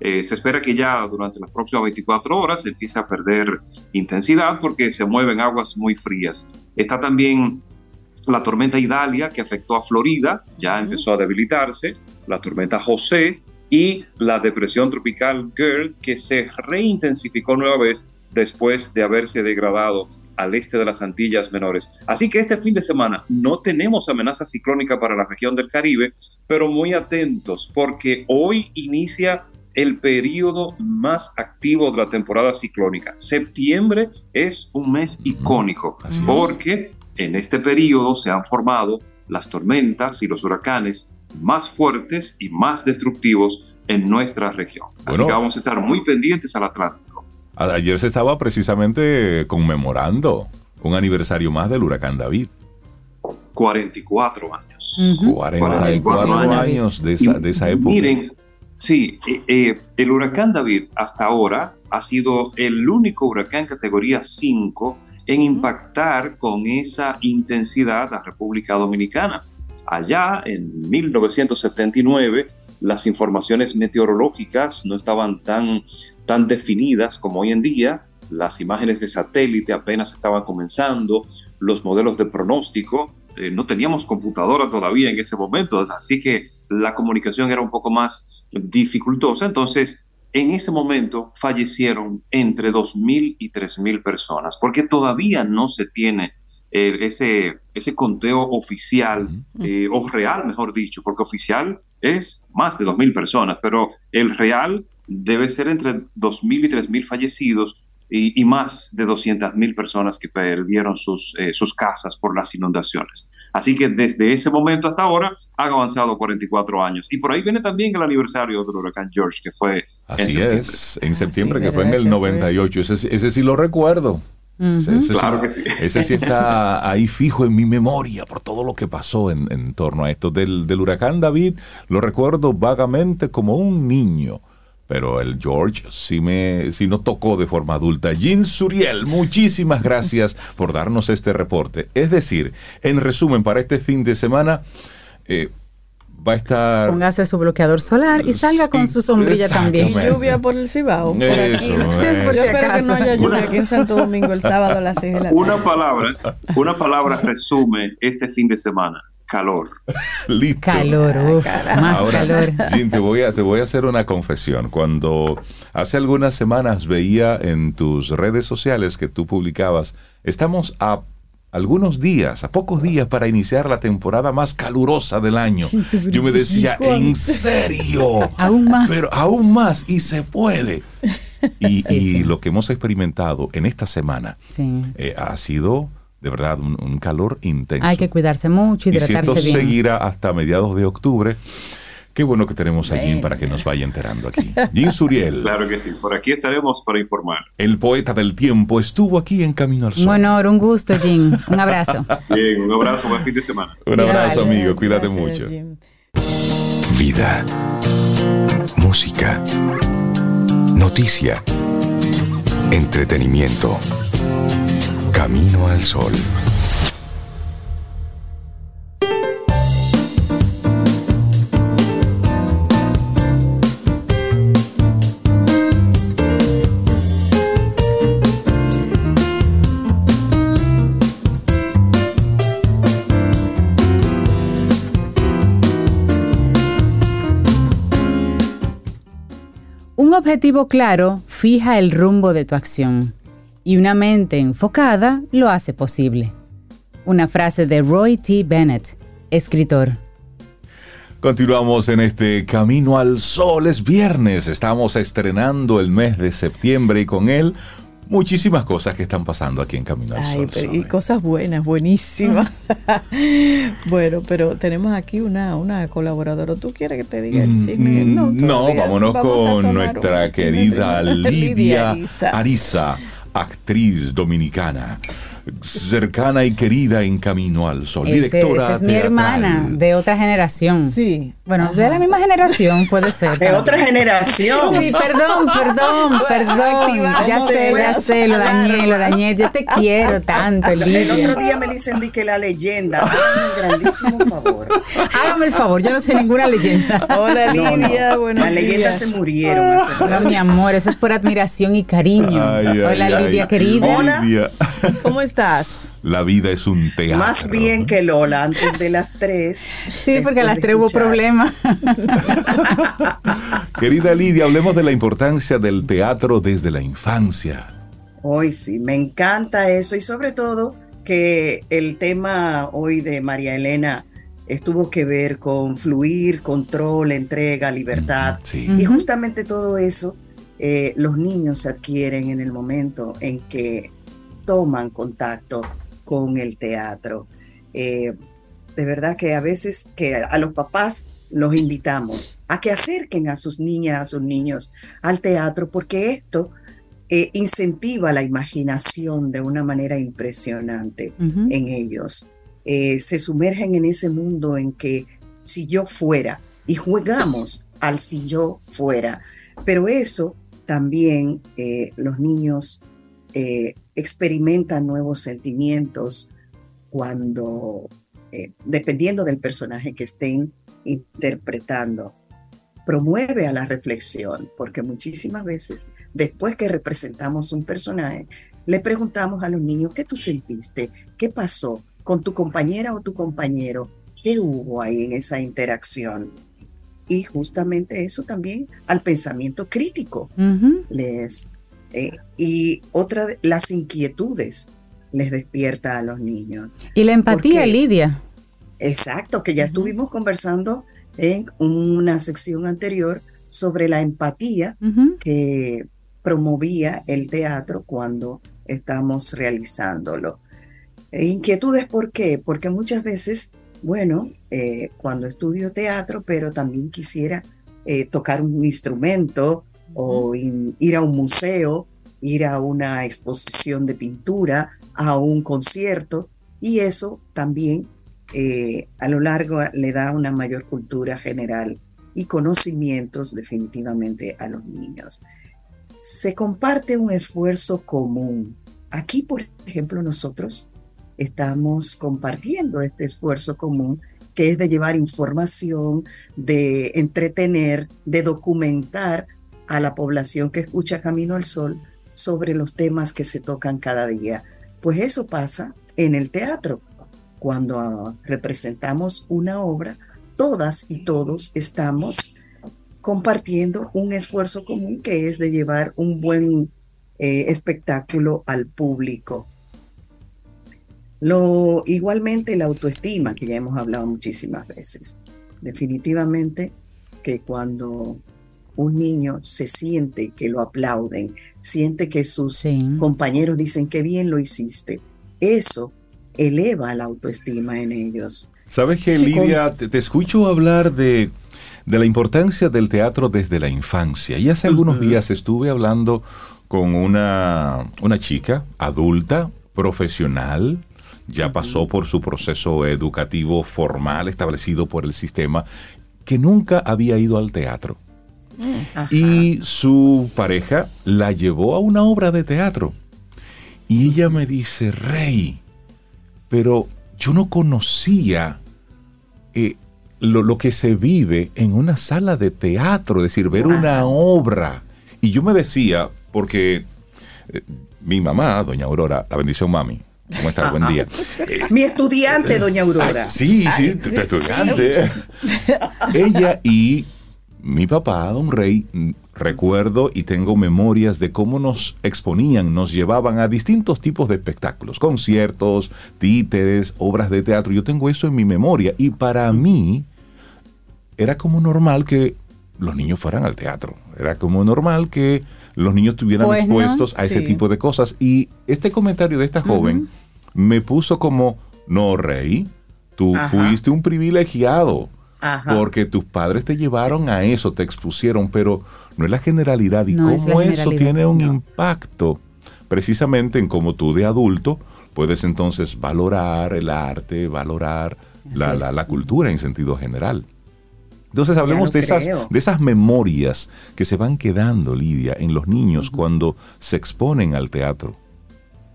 Eh, se espera que ya durante las próximas 24 horas empiece a perder intensidad porque se mueven aguas muy frías. Está también la tormenta Idalia que afectó a Florida, ya empezó a debilitarse, la tormenta José y la depresión tropical Gerd que se reintensificó nueva vez después de haberse degradado al este de las Antillas Menores. Así que este fin de semana no tenemos amenaza ciclónica para la región del Caribe, pero muy atentos porque hoy inicia el periodo más activo de la temporada ciclónica. Septiembre es un mes icónico porque en este periodo se han formado las tormentas y los huracanes más fuertes y más destructivos en nuestra región. Así que vamos a estar muy pendientes al Atlántico. Ayer se estaba precisamente conmemorando un aniversario más del huracán David. 44 años. 44, años de esa, de esa época. Miren, Sí, eh, eh, el huracán David hasta ahora ha sido el único huracán categoría 5 en impactar con esa intensidad a República Dominicana. Allá, en 1979, las informaciones meteorológicas no estaban tan, tan definidas como hoy en día, las imágenes de satélite apenas estaban comenzando, los modelos de pronóstico, eh, no teníamos computadora todavía en ese momento, así que la comunicación era un poco más dificultosa. Entonces, en ese momento fallecieron entre 2.000 y 3.000 personas, porque todavía no se tiene eh, ese, ese conteo oficial, eh, o real, mejor dicho, porque oficial es más de 2.000 personas, pero el real debe ser entre 2.000 y 3.000 fallecidos y, y, más de 200.000 personas que perdieron sus, eh, sus casas por las inundaciones. Así que desde ese momento hasta ahora han avanzado 44 años. Y por ahí viene también el aniversario del huracán George, que fue Así en septiembre. es, en septiembre, que fue en el 98. Ese, ese sí lo recuerdo. Ese, claro sí, que sí. ese, sí. está ahí fijo en mi memoria por todo lo que pasó en, en torno a esto. Del, del huracán David lo recuerdo vagamente como un niño pero el George sí me sí nos tocó de forma adulta. Jean Suriel, muchísimas gracias por darnos este reporte. Es decir, en resumen, para este fin de semana eh, va a estar... Póngase su bloqueador solar y salga con su sombrilla también. Y lluvia por el Cibao, por aquí. Eso, Yo eso. espero que no haya lluvia aquí en Santo Domingo el sábado a las 6 de la tarde. Una palabra, una palabra resume este fin de semana. Calor. Listo. Calor, uf, más Ahora, calor. Jean, te voy, a, te voy a hacer una confesión. Cuando hace algunas semanas veía en tus redes sociales que tú publicabas, estamos a algunos días, a pocos días para iniciar la temporada más calurosa del año. Yo me decía, ¿en serio? Aún más. Pero aún más, y se puede. Y, Sí, y sí. lo que hemos experimentado en esta semana eh, ha sido de verdad un, un calor intenso. Hay que cuidarse mucho, Y si esto hidratarse bien. seguirá hasta mediados de octubre, qué bueno que tenemos a Jim para que nos vaya enterando aquí. Jim Suriel, Claro que sí. Por aquí estaremos para informar. el poeta del tiempo, estuvo aquí en Camino al Sol. Un honor, un gusto, Jim. Un abrazo. Bien, un abrazo, buen fin de semana. un abrazo, Gracias, amigo. Cuídate gracias, mucho. Jim. Vida. Música. Noticia. Entretenimiento. Camino al sol. Un objetivo claro fija el rumbo de tu acción y una mente enfocada lo hace posible. Una frase de Roy T. Bennett, escritor. Continuamos en este Camino al Sol. Es viernes. Estamos estrenando el mes de septiembre y con él muchísimas cosas que están pasando aquí en Camino al Ay, Sol. pero- y cosas buenas, buenísimas. bueno, pero tenemos aquí una, una colaboradora. ¿Tú quieres que te diga el chisme? Mm, No, vámonos Vamos a con nuestra querida Lidia Ariza. Ariza, actriz dominicana, cercana y querida en Camino al Sol, Ese- directora esa es mi teatral. hermana de otra generación. Sí, Bueno, de la misma generación puede ser. De otra generación. Sí, perdón, perdón, perdón. Ya sé, ya sé, lo dañé, lo dañé. Yo te quiero tanto, Lidia. El otro día me dicen di que la leyenda. Hágame un grandísimo favor. Hágame el favor, yo no soy ninguna leyenda. Hola, Lidia, bueno. Las leyendas se murieron. No, mi amor, eso es por admiración y cariño. Hola, Lidia, querida. Hola. ¿Cómo estás? La vida es un teatro. Más bien que Lola, antes de las tres. Sí, porque a las tres hubo problemas. Querida Lidia, hablemos de la importancia del teatro desde la infancia. Hoy sí, me encanta eso y sobre todo que el tema hoy de María Elena estuvo que ver con fluir, control, entrega, libertad. Y justamente todo eso eh, los niños se adquieren en el momento en que toman contacto con el teatro. Eh, de verdad que a veces que a los papás los invitamos a que acerquen a sus niñas, a sus niños al teatro, porque esto eh, incentiva la imaginación de una manera impresionante en ellos. Eh, se sumergen en ese mundo en que si yo fuera y jugamos al si yo fuera, pero eso también los niños experimentan nuevos sentimientos cuando, eh, dependiendo del personaje que estén interpretando, promueve a la reflexión, porque muchísimas veces, después que representamos un personaje, le preguntamos a los niños, ¿qué tú sentiste? ¿Qué pasó con tu compañera o tu compañero? ¿Qué hubo ahí en esa interacción? Y justamente eso también al pensamiento crítico les eh, y otra, las inquietudes les despierta a los niños. Y la empatía, Lidia. Exacto, que ya estuvimos conversando en una sección anterior sobre la empatía que promovía el teatro cuando estamos realizándolo. E inquietudes, ¿por qué? Porque muchas veces, bueno, eh, cuando estudio teatro, pero también quisiera eh, tocar un instrumento, o ir a un museo, ir a una exposición de pintura, a un concierto, y eso también eh, a lo largo le da una mayor cultura general y conocimientos definitivamente a los niños. Se comparte un esfuerzo común. Aquí, por ejemplo, nosotros estamos compartiendo este esfuerzo común que es de llevar información, de entretener, de documentar a la población que escucha Camino al Sol sobre los temas que se tocan cada día. Pues eso pasa en el teatro. Cuando ah, representamos una obra, todas y todos estamos compartiendo un esfuerzo común que es de llevar un buen eh, espectáculo al público. Lo, igualmente la autoestima, que ya hemos hablado muchísimas veces. Definitivamente que cuando un niño se siente que lo aplauden, siente que sus compañeros dicen que bien lo hiciste. Eso eleva la autoestima en ellos. ¿Sabes que, Lidia, te, escucho hablar de, la importancia del teatro desde la infancia? Y hace algunos días estuve hablando con una, una chica adulta, profesional, ya pasó por su proceso educativo formal establecido por el sistema, que nunca había ido al teatro. Y su pareja la llevó a una obra de teatro. Y ella me dice, Rey, pero yo no conocía eh, lo, que se vive en una sala de teatro, es decir, ver una obra. Y yo me decía, porque eh, mi mamá, doña Aurora, la bendición mami, ¿Cómo estás? Buen día. Mi estudiante, doña Aurora. sí, sí, tu estudiante. Ella y mi papá, don Rey, mm, recuerdo y tengo memorias de cómo nos exponían, nos llevaban a distintos tipos de espectáculos, conciertos, títeres, obras de teatro. Yo tengo eso en mi memoria y para mí era como normal que los niños fueran al teatro. Era como normal que los niños estuvieran pues expuestos a ese tipo de cosas. Y este comentario de esta joven me puso como, no, Rey, tú fuiste un privilegiado porque tus padres te llevaron a eso, te expusieron, pero no es la generalidad. Y cómo eso tiene un impacto precisamente en cómo tú de adulto puedes entonces valorar el arte, valorar la, cultura en sentido general. Entonces hablemos de esas, de esas memorias que se van quedando, Lidia, en los niños cuando se exponen al teatro.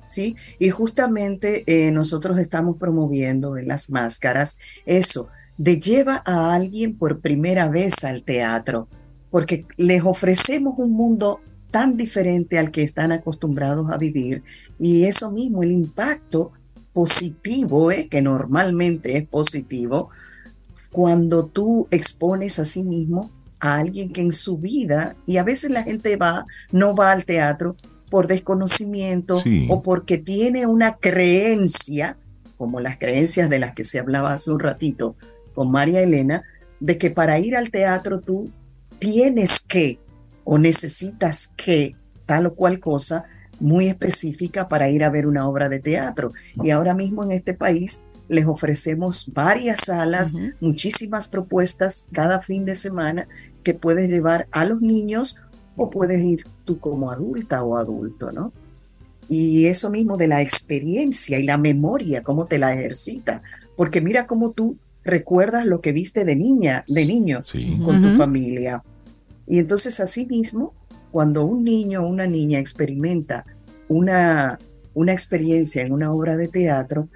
¿sí? Y justamente eh, nosotros estamos promoviendo en las máscaras eso, de lleva a alguien por primera vez al teatro, porque les ofrecemos un mundo tan diferente al que están acostumbrados a vivir y eso mismo, el impacto positivo, eh, que normalmente es positivo, cuando tú expones a sí mismo a alguien que en su vida, y a veces la gente va, no va al teatro por desconocimiento Sí. o porque tiene una creencia, como las creencias de las que se hablaba hace un ratito con María Elena, de que para ir al teatro tú tienes que o necesitas que tal o cual cosa muy específica para ir a ver una obra de teatro. Y ahora mismo en este país les ofrecemos varias salas, muchísimas propuestas cada fin de semana que puedes llevar a los niños o puedes ir tú como adulta o adulto, ¿no? Y eso mismo de la experiencia y la memoria, cómo te la ejercita, porque mira cómo tú recuerdas lo que viste de niña, de niño Sí. con tu familia. Y entonces así mismo, cuando un niño o una niña experimenta una, una experiencia en una obra de teatro,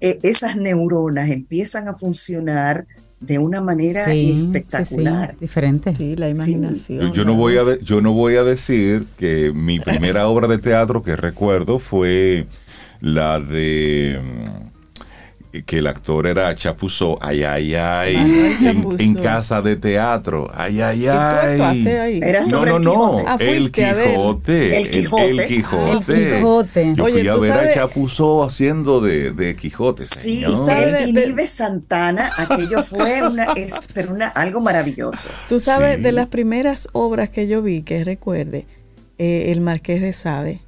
eh, esas neuronas empiezan a funcionar de una manera Sí, sí, sí, espectacular. diferente. Sí, la imaginación. Yo no, voy a de- yo no voy a decir que mi primera obra de teatro que recuerdo fue la de mm, que el actor era Chapuzó, ay, ay, ay, en, casa de teatro, ay, ay, ¿Y tú ay. actuaste ahí? Era No, sobre no, el no, Quijote. Ah, el. Quijote, El Quijote. el Quijote. El Quijote. Yo Oye, fui a ver sabes- a Chapuzó haciendo de, de Quijote, Sí, el Inhibe Santana, aquello fue una, es, pero una, algo maravilloso. Tú sabes, Sí. de las primeras obras que yo vi, que recuerde, eh, El Marqués de Sade,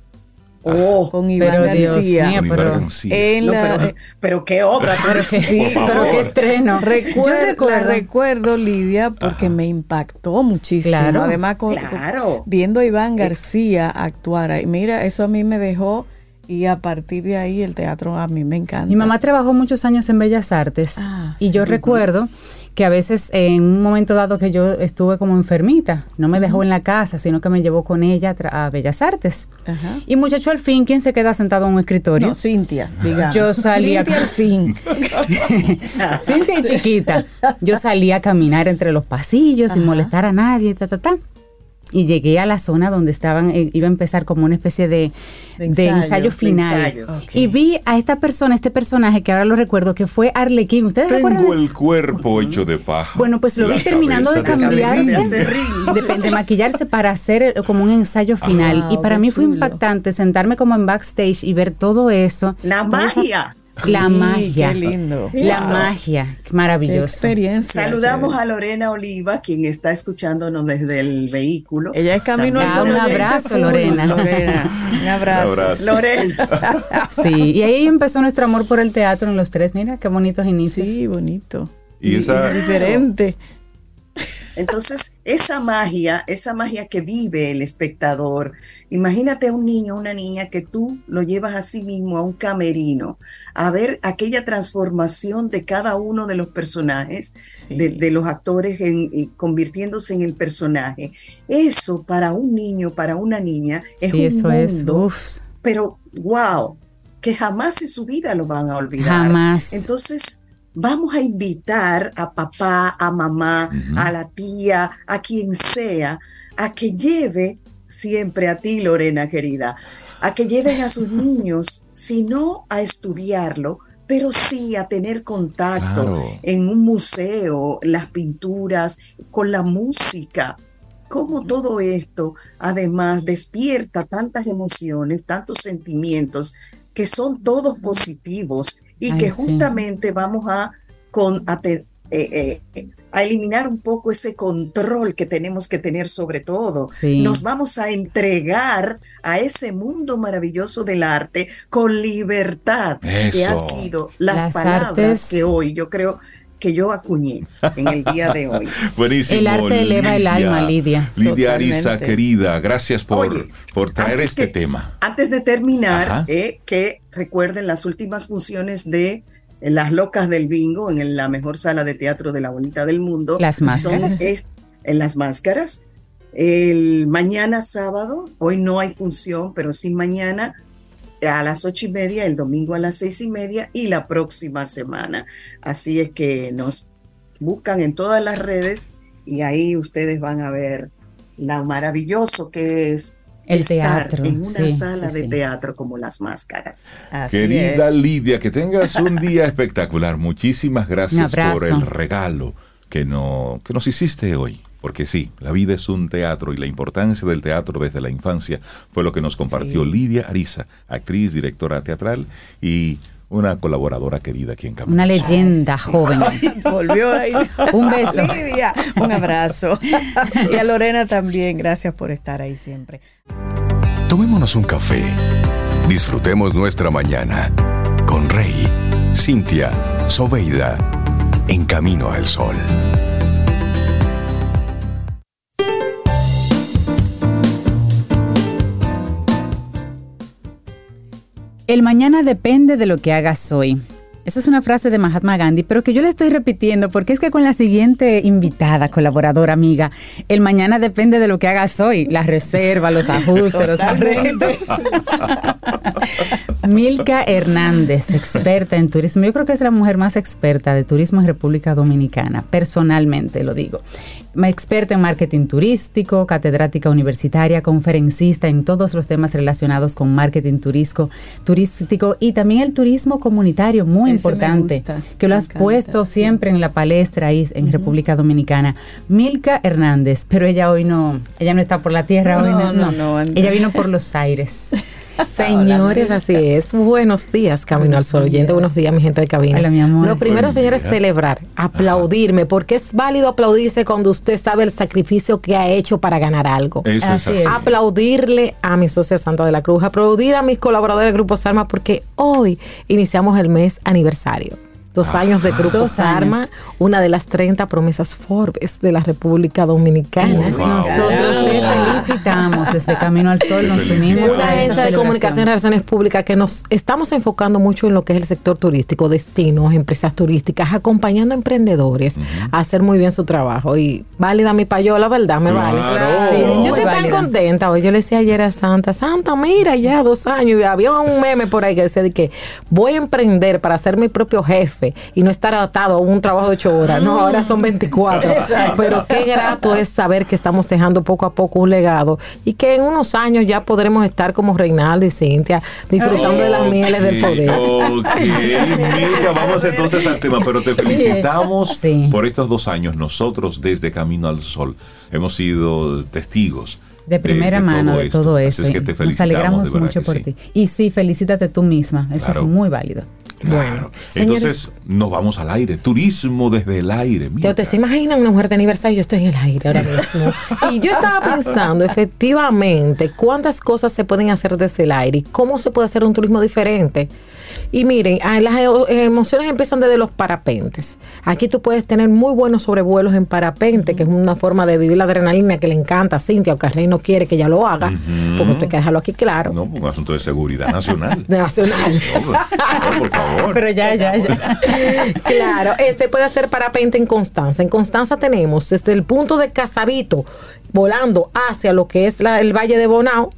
Oh, con Iván Pero García. pero- García. En no, la- pero, pero qué obra. Pero qué, Sí, Por pero favor. qué estreno. Recuer- Yo la recuerdo. recuerdo, Lidia, porque me impactó muchísimo. Claro. Además, con- Claro. con- viendo a Iván García actuar. Y mira, eso a mí me dejó y a partir de ahí el teatro a mí me encanta. Mi mamá trabajó muchos años en Bellas Artes Ah, y yo recuerdo que a veces en un momento dado que yo estuve como enfermita, no me dejó en la casa, sino que me llevó con ella a Bellas Artes. Ajá. Y muchacho al fin, ¿quién se queda sentado en un escritorio? No, Cintia, digamos. Yo salía- Cintia al fin. Cintia y chiquita. Yo salía a caminar entre los pasillos sin molestar a nadie, ta, ta, ta. Y llegué a la zona donde estaban, eh, iba a empezar como una especie de, De de ensayo, de final. ensayo. Y vi a esta persona, este personaje que ahora lo recuerdo, que fue Arlequín. ¿Ustedes recuerdan? Tengo el cuerpo hecho de paja. Bueno, pues lo vi terminando de cambiarse, de de, de maquillarse para hacer como un ensayo final. Wow, y para mí fue impactante sentarme como en backstage y ver todo eso. La magia. La Sí, magia. Qué lindo. La Eso. magia. Qué Qué maravilloso. experiencia. Saludamos a Lorena Oliva, quien está escuchándonos desde el vehículo. Ella es camino al un abrazo, Lorena. Lorena. Un abrazo. Un abrazo. Lorena. Sí, y ahí empezó nuestro amor por el teatro en los tres. Mira qué bonitos inicios. Sí, bonito. Y esa- diferente. Entonces, esa magia, esa magia que vive el espectador, imagínate a un niño, una niña que tú lo llevas a sí mismo a un camerino, a ver aquella transformación de cada uno de los personajes, Sí. de, de los actores en- y convirtiéndose en el personaje. Eso para un niño, para una niña, es Sí, un eso es. mundo, pero wow, que jamás en su vida lo van a olvidar. jamás. Entonces, vamos a invitar a papá, a mamá, a la tía, a quien sea, a que lleve siempre a ti, Lorena querida, a que lleven a sus niños, si no a estudiarlo, pero sí a tener contacto Claro. en un museo, las pinturas, con la música. Cómo todo esto, además, despierta tantas emociones, tantos sentimientos, que son todos positivos y Ay, que sí. justamente vamos a, con, a, te- eh, eh, a eliminar un poco ese control que tenemos que tener sobre todo. Sí. Nos vamos a entregar a ese mundo maravilloso del arte con libertad, que ha sido las, Las palabras artes- que hoy yo creo que yo acuñé en el día de hoy. Buenísimo. El arte eleva el alma, Lidia. Lidia Arisa, querida, gracias por, Oye, por traer este que- tema. Antes de terminar, eh, que recuerden las últimas funciones de en Las Locas del Bingo, en la mejor sala de teatro de la bonita del mundo. Las máscaras. en las máscaras. El mañana sábado, hoy no hay función, pero sí mañana a las ocho y media, el domingo a las seis y media y la próxima semana. Así es que nos buscan en todas las redes y ahí ustedes van a ver lo maravilloso que es el teatro en una sala de teatro como las máscaras. Querida Lidia, que tengas un día espectacular. Muchísimas gracias por el regalo que, no, que nos hiciste hoy. Porque sí, la vida es un teatro y la importancia del teatro desde la infancia fue lo que nos compartió Lidia Ariza, actriz, directora teatral y una colaboradora querida aquí en Camino. Una leyenda joven. volvió ahí. un beso. Lidia, un abrazo. y a Lorena también, gracias por estar ahí siempre. Tomémonos un café. Disfrutemos nuestra mañana con Rey, Cintia, Soveida, en Camino al Sol. El mañana depende de lo que hagas hoy. Esa es una frase de Mahatma Gandhi, pero que yo le estoy repitiendo porque es que con la siguiente invitada, colaboradora, amiga, el mañana depende de lo que hagas hoy, la reserva, los ajustes, los arreglos. Milka Hernández, experta en turismo. Yo creo que es la mujer más experta de turismo en República Dominicana, personalmente lo digo experta en marketing turístico, catedrática universitaria, conferencista en todos los temas relacionados con marketing turístico, turístico y también el turismo comunitario, muy importante, que lo has puesto siempre en la palestra ahí en República Dominicana. Milka Hernández, pero ella hoy no, ella no está por la tierra hoy, no, no, no ella vino por los aires. Señores, así es. Buenos días, Camino al Sol. Oyente, buenos días, mi gente de cabina. Hola, mi amor. Lo primero, señores, es celebrar, aplaudirme, porque es válido aplaudirse cuando usted sabe el sacrificio que ha hecho para ganar algo. Eso así es. Aplaudirle a mi socia Santa de la Cruz, aplaudir a mis colaboradores del Grupo Salma, porque hoy iniciamos el mes aniversario dos años de Grupo Sarma, una de las 30 promesas Forbes de la República Dominicana. Nosotros te felicitamos desde Camino al Sol, nos unimos a agencia de comunicación y relaciones públicas que nos estamos enfocando mucho en lo que es el sector turístico, destinos, empresas turísticas, acompañando a emprendedores a hacer muy bien su trabajo. Y válida mi payola, ¿verdad? Me vale. yo estoy tan contenta. Hoy yo le decía ayer a Santa, Santa, mira, ya dos años, y había un meme por ahí que decía de que voy a emprender para ser mi propio jefe y no estar atado a un trabajo de ocho horas. No, ahora son 24. Pero qué grato es saber que estamos dejando poco a poco un legado y que en unos años ya podremos estar como Reinaldo y Cintia disfrutando de las mieles del poder. vamos entonces al tema, pero te felicitamos por estos dos años. Nosotros desde Camino al Sol hemos sido testigos de primera mano de todo eso. Nos alegramos mucho por ti. Y sí, felicítate tú misma. Eso es muy válido. Bueno, entonces nos vamos al aire, turismo desde el aire. Mira. ¿Te, te imaginas una mujer de aniversario? Yo estoy en el aire ahora mismo. y yo estaba pensando, efectivamente, cuántas cosas se pueden hacer desde el aire y cómo se puede hacer un turismo diferente. Y miren, ah, las emociones empiezan desde los parapentes. Aquí tú puedes tener muy buenos sobrevuelos en parapente, que es una forma de vivir la adrenalina que le encanta a Cintia, o Rey no quiere que ella lo haga, porque hay que dejarlo aquí claro. No, un asunto de seguridad nacional. nacional. por favor. Pero ya, ya, ya. claro, este puede hacer parapente en Constanza. En Constanza tenemos desde el punto de Casabito, volando hacia lo que es el Valle de Bonao,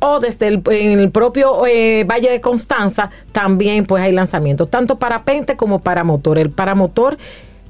o desde el, en el propio eh, Valle de Constanza también pues hay lanzamientos, tanto para pente como para motor. El paramotor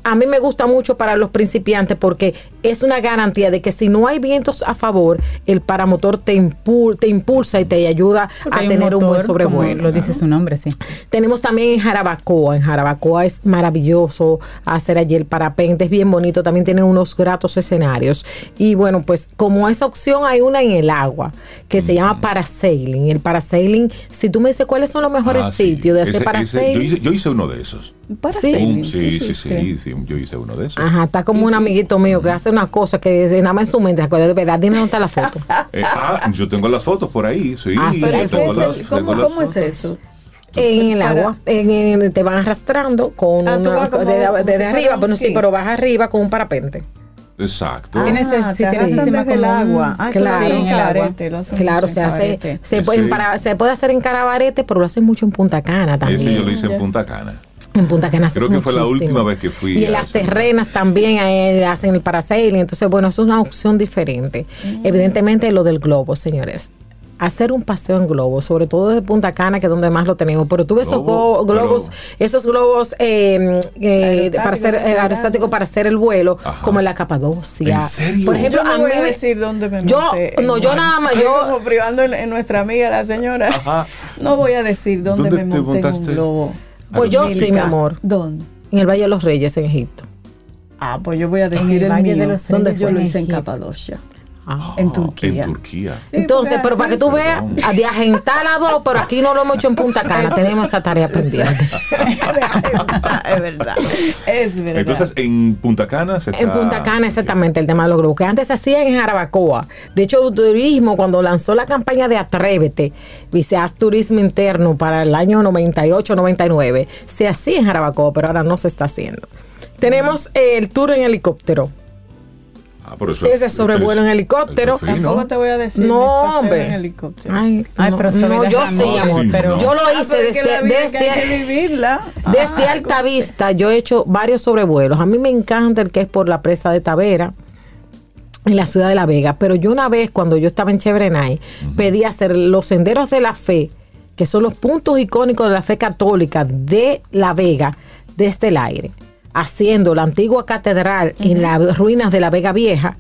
a mí me gusta mucho para los principiantes porque es una garantía de que si no hay vientos a favor, el paramotor te, te impulsa y te ayuda a tener un, buen sobrevuelo. Lo dice su nombre, sí. Tenemos también en Jarabacoa. En Jarabacoa es maravilloso hacer allí el parapente, es bien bonito. También tiene unos gratos escenarios. Y bueno, pues como esa opción hay una en el agua que se llama parasailing. El parasailing, si tú me dices cuáles son los mejores ah, sitios de hacer parasailing. yo hice uno de esos. Sí, sí, sí, sí, yo hice uno de esos. Ajá, está como un amiguito mío que hace una cosa que nada más en su mente, de verdad, dime dónde está la foto. Eh, ah, yo tengo las fotos por ahí, sí. Ah, ¿Cómo, es eso? en el agua, en, te van arrastrando con ah, una, desde arriba, pero sí, pero vas arriba con un parapente. Exacto. Ah, sí, desde el agua. Ah, claro, claro, claro se hace, se puede, para, se puede hacer en Carabarete, pero lo hacen mucho en Punta Cana también. Ese yo lo hice en Punta Cana. En Punta Cana se Creo que fue la última vez que fui Y en las terrenas también eh, hacen el parasailing. Entonces, bueno, eso es una opción diferente. Evidentemente, lo del globo, señores. Hacer un paseo en globo, sobre todo desde Punta Cana, que es donde más lo tenemos. Pero tuve esos Globo, globos, esos globos eh, eh, para hacer Aerostáticos, eh, aerostáticos para hacer el vuelo, Ajá. como en la Capadocia. ¿En serio? Por ejemplo, yo no a voy mí a decir dónde me yo- monté en no, yo nada más, yo- como privando en, en nuestra amiga la señora. Ajá. No voy a decir dónde, ¿Dónde me te monté en un globo. Pues yo sí, mi amor. ¿Dónde? En el Valle de los Reyes, en Egipto. Ah, pues yo voy a decir el el, Valle de mío, los donde Reyes yo lo en hice en Egipto. Capadocia, Ah. en Turquía. En Turquía. Sí, Entonces, pero para que tú veas, de agentar las dos, pero aquí no lo hemos hecho en Punta Cana, tenemos esa tarea pendiente. es verdad, es verdad. Entonces, en Punta Cana se está... En Punta Cana, exactamente, el tema de los grupos, que antes se hacían en Jarabacoa. De hecho, Turismo, cuando lanzó la campaña de Atrévete, Viseas Turismo Interno para el año 98-99, se hacía en Jarabacoa, pero ahora no se está haciendo. Tenemos el tour en helicóptero. Ah, pero eso Ese sobrevuelo en helicóptero. eso es fino. Tampoco te voy a decir No, hombre. en helicóptero. Ay, Ay, no, pero no, yo sí, amor. Sí, pero no. yo lo Ah, hice desde, desde, hay que vivirla. Desde Ah, Alta Vista yo he hecho varios sobrevuelos. A mí me encanta el que es por la presa de Tavera en la ciudad de La Vega. Pero yo una vez cuando yo estaba en Chevrenay pedí hacer los senderos de la fe, que son los puntos icónicos de la fe católica de La Vega desde el aire, haciendo la antigua catedral en las ruinas de La Vega Vieja.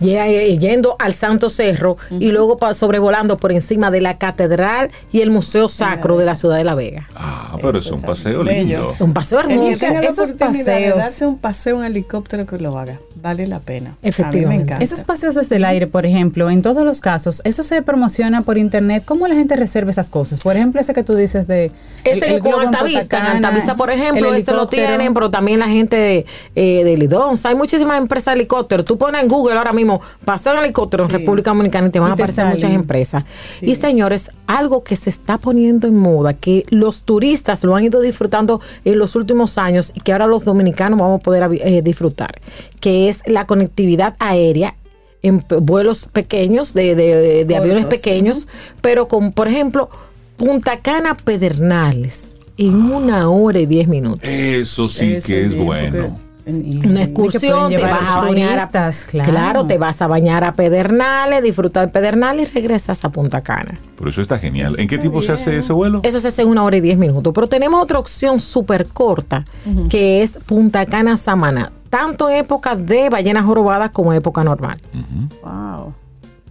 eh, Yendo al Santo Cerro y luego sobrevolando por encima de la catedral y el Museo Sacro de la ciudad de La Vega. Ah, pero es un paseo bello. lindo. Un paseo hermoso. Esos oportunidad de paseos. darse un paseo en helicóptero que lo haga, vale la pena. A mí Efectivamente. me encanta. Esos paseos desde el aire, por ejemplo, en todos los casos, eso se promociona por internet. ¿Cómo la gente reserva esas cosas? Por ejemplo, ese que tú dices de. Ese el- el con en Altavista, en Altavista, por ejemplo, ese lo tienen, pero también la gente de, eh, de Lidonza. Hay muchísimas empresas de helicóptero. Tú pones en Google ahora mismo, paseo en helicóptero en Sí. República Dominicana y te van Y a aparecer salen. muchas empresas. Sí. Y señores, algo que se está poniendo en moda, que los turistas lo han ido disfrutando en los últimos años y que ahora los dominicanos vamos a poder eh, disfrutar, que es la conectividad aérea en vuelos pequeños, de, de- de- de aviones pequeños, pero con, por ejemplo, Punta Cana Pedernales en una hora y diez minutos. Eso sí Eso que es bien, bueno. Una excursión, te vas a bañar a, turistas, claro. te vas a bañar a Pedernales, disfrutar de Pedernales y regresas a Punta Cana. Pero eso está genial. ¿En qué tiempo se hace ese vuelo? Eso se hace en una hora y diez minutos. Pero tenemos otra opción súper corta, que es Punta Cana Samaná, tanto en época de ballenas jorobadas como en época normal. Wow.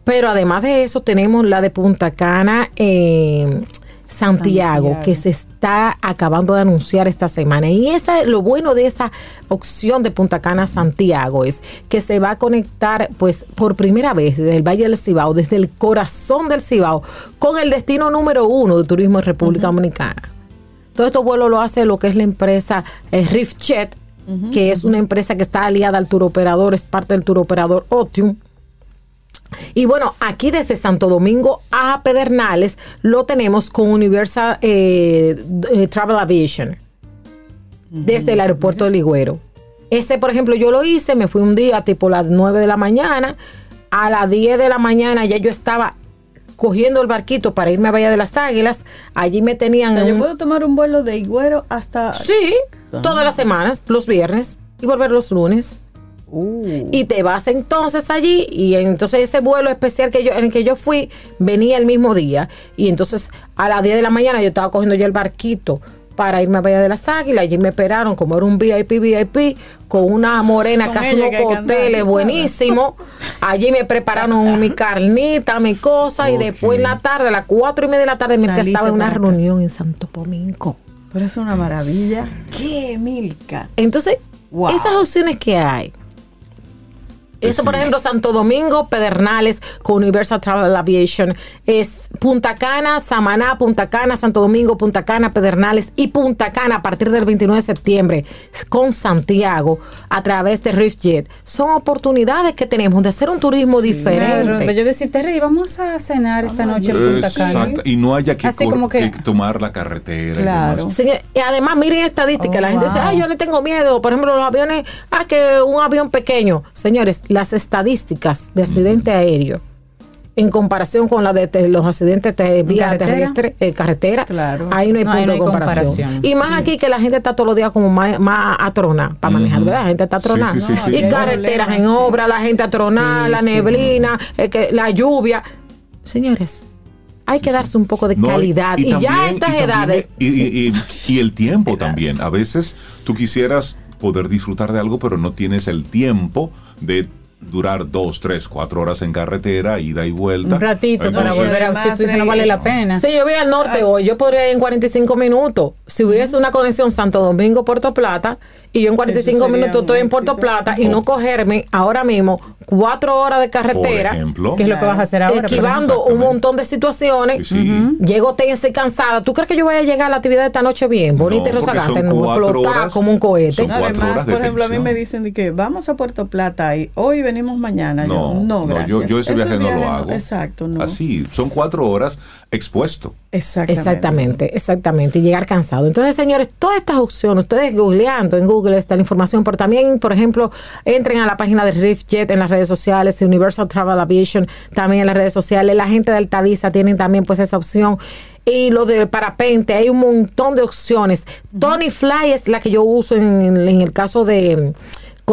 Pero además de eso, tenemos la de Punta Cana eh, Santiago, Santiago. que se está acabando de anunciar esta semana. Y esa, lo bueno de esa opción de Punta Cana Santiago es que se va a conectar, pues, por primera vez desde el Valle del Cibao, desde el corazón del Cibao, con el destino número uno de turismo en República Dominicana. Todo estos vuelos lo hace lo que es la empresa eh, Riftjet, que es una empresa que está aliada al turoperador, es parte del turoperador Otium. Y bueno, aquí desde Santo Domingo a Pedernales lo tenemos con Universal eh, eh, Travel Aviation desde el aeropuerto de Ligüero. Ese, por ejemplo, yo lo hice, me fui un día tipo las 9 de la mañana, a las 10 de la mañana ya yo estaba cogiendo el barquito para irme a Bahía de las Águilas, allí me O tenían... sea, en yo puedo tomar un vuelo de Higüero hasta. Sí, todas las semanas, los viernes y volver los lunes. Uh, Y te vas entonces allí y entonces ese vuelo especial que yo en el que yo fui venía el mismo día y entonces a las 10 de la mañana yo estaba cogiendo ya el barquito para irme a Bahía de las Águilas. Allí me esperaron como era un VIP, VIP con una morena Con que hace ella unos que ¿sabes? buenísimos. Allí me prepararon mi carnita, mi cosa y después en la tarde, a las cuatro y media de la tarde, Saliste estaba en una acá. reunión en Santo Domingo. pero es una maravilla. ¡Qué milka! Entonces, Wow. esas opciones que hay. Eso, por ejemplo, Santo Domingo, Pedernales, con Universal Travel Aviation, es Punta Cana, Samaná, Punta Cana, Santo Domingo, Punta Cana, Pedernales y Punta Cana a partir del 29 de septiembre con Santiago a través de Riftjet. Son oportunidades que tenemos de hacer un turismo Claro, diferente. yo decía, Terry, vamos a cenar esta noche en Punta Cana. Exacto. Y no haya que, Así cor- como que- que tomar la carretera. y Claro. demás. Señor, y además, miren estadísticas. Oh, la gente dice, ay, yo le tengo miedo. Por ejemplo, los aviones, ah, que un avión pequeño. Señores, las estadísticas de accidente aéreo en comparación con la de los accidentes de vía terrestre, eh, carretera, claro. ahí no hay punto de comparación. Y más aquí que la gente está todos los días como más, más atrona para manejar, ¿verdad? La gente está atronada. y carreteras en obra, la gente atronada, la neblina, eh, que, la lluvia. Señores, hay que darse un poco de calidad. Y, ya a estas edades. y, el tiempo también. A veces tú quisieras poder disfrutar de algo, pero no tienes el tiempo de durar dos, tres, cuatro horas en carretera, ida y vuelta. Un ratito para volver a si no vale la pena. Si yo voy al norte hoy, yo podría ir en 45 minutos. Si hubiese una conexión Santo Domingo, Puerto Plata, y yo en 45 minutos estoy en Puerto Plata y no cogerme ahora mismo cuatro horas de carretera. ejemplo, ¿Qué es lo que vas a hacer ahora? Esquivando un montón de situaciones. Llego tensa y cansada. ¿Tú crees que yo voy a llegar a la actividad de esta noche bien? Bonita y rozagante, no explotar como un cohete. Además, por ejemplo, a mí me dicen que vamos a Puerto Plata y hoy venimos mañana. No, yo, no, gracias. Yo, yo, ese viaje, no lo hago. Exacto, no. Así, son cuatro horas expuesto. Exactamente. Exactamente, exactamente. Y llegar cansado. Entonces, señores, todas estas opciones, ustedes googleando en Google está la información, pero también, por ejemplo, entren a la página de RiftJet en las redes sociales, Universal Travel Aviation también en las redes sociales, la gente de Altavisa tienen también pues esa opción y lo de parapente, hay un montón de opciones. Tony Fly es la que yo uso en el caso de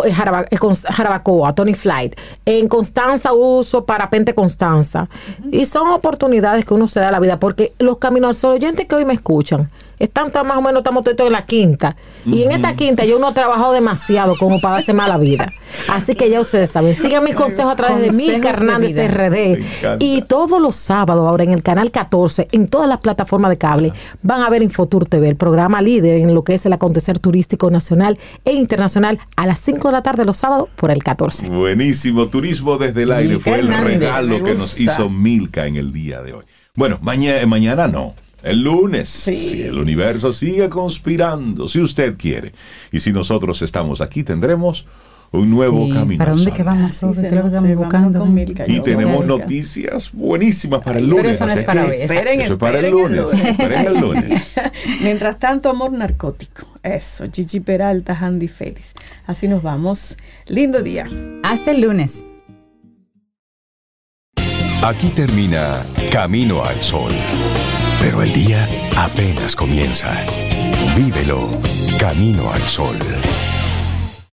eh, Jarabacoa, Tony Flight. En Constanza uso parapente Constanza. Y son oportunidades que uno se da a la vida, porque los caminos oyentes que hoy me escuchan, están más o menos, estamos todos en la quinta. Y en esta quinta yo no he trabajado demasiado como para darse mala vida. Así que ya ustedes saben, sigan mis consejos a través de Milka Hernández RD. Y todos los sábados, ahora en el canal 14, en todas las plataformas de cable, van a ver Infotur TV, el programa líder en lo que es el acontecer turístico nacional e internacional a las 5 de la tarde los sábados por el 14. Buenísimo, turismo desde el aire fue el regalo que nos hizo Milka en el día de hoy. Bueno, mañana, mañana no. El lunes, si el universo sigue conspirando, si usted quiere. Y si nosotros estamos aquí, tendremos un nuevo camino. ¿Para dónde que vamos? y tenemos noticias buenísimas para el lunes. Eso, para, esperen, para el lunes. esperen el lunes. Mientras tanto, amor narcótico. Eso, Chichi Peralta, Andy Félix. Así nos vamos. Lindo día. Hasta el lunes. Aquí termina Camino al Sol. Pero el día apenas comienza. Vívelo camino al sol.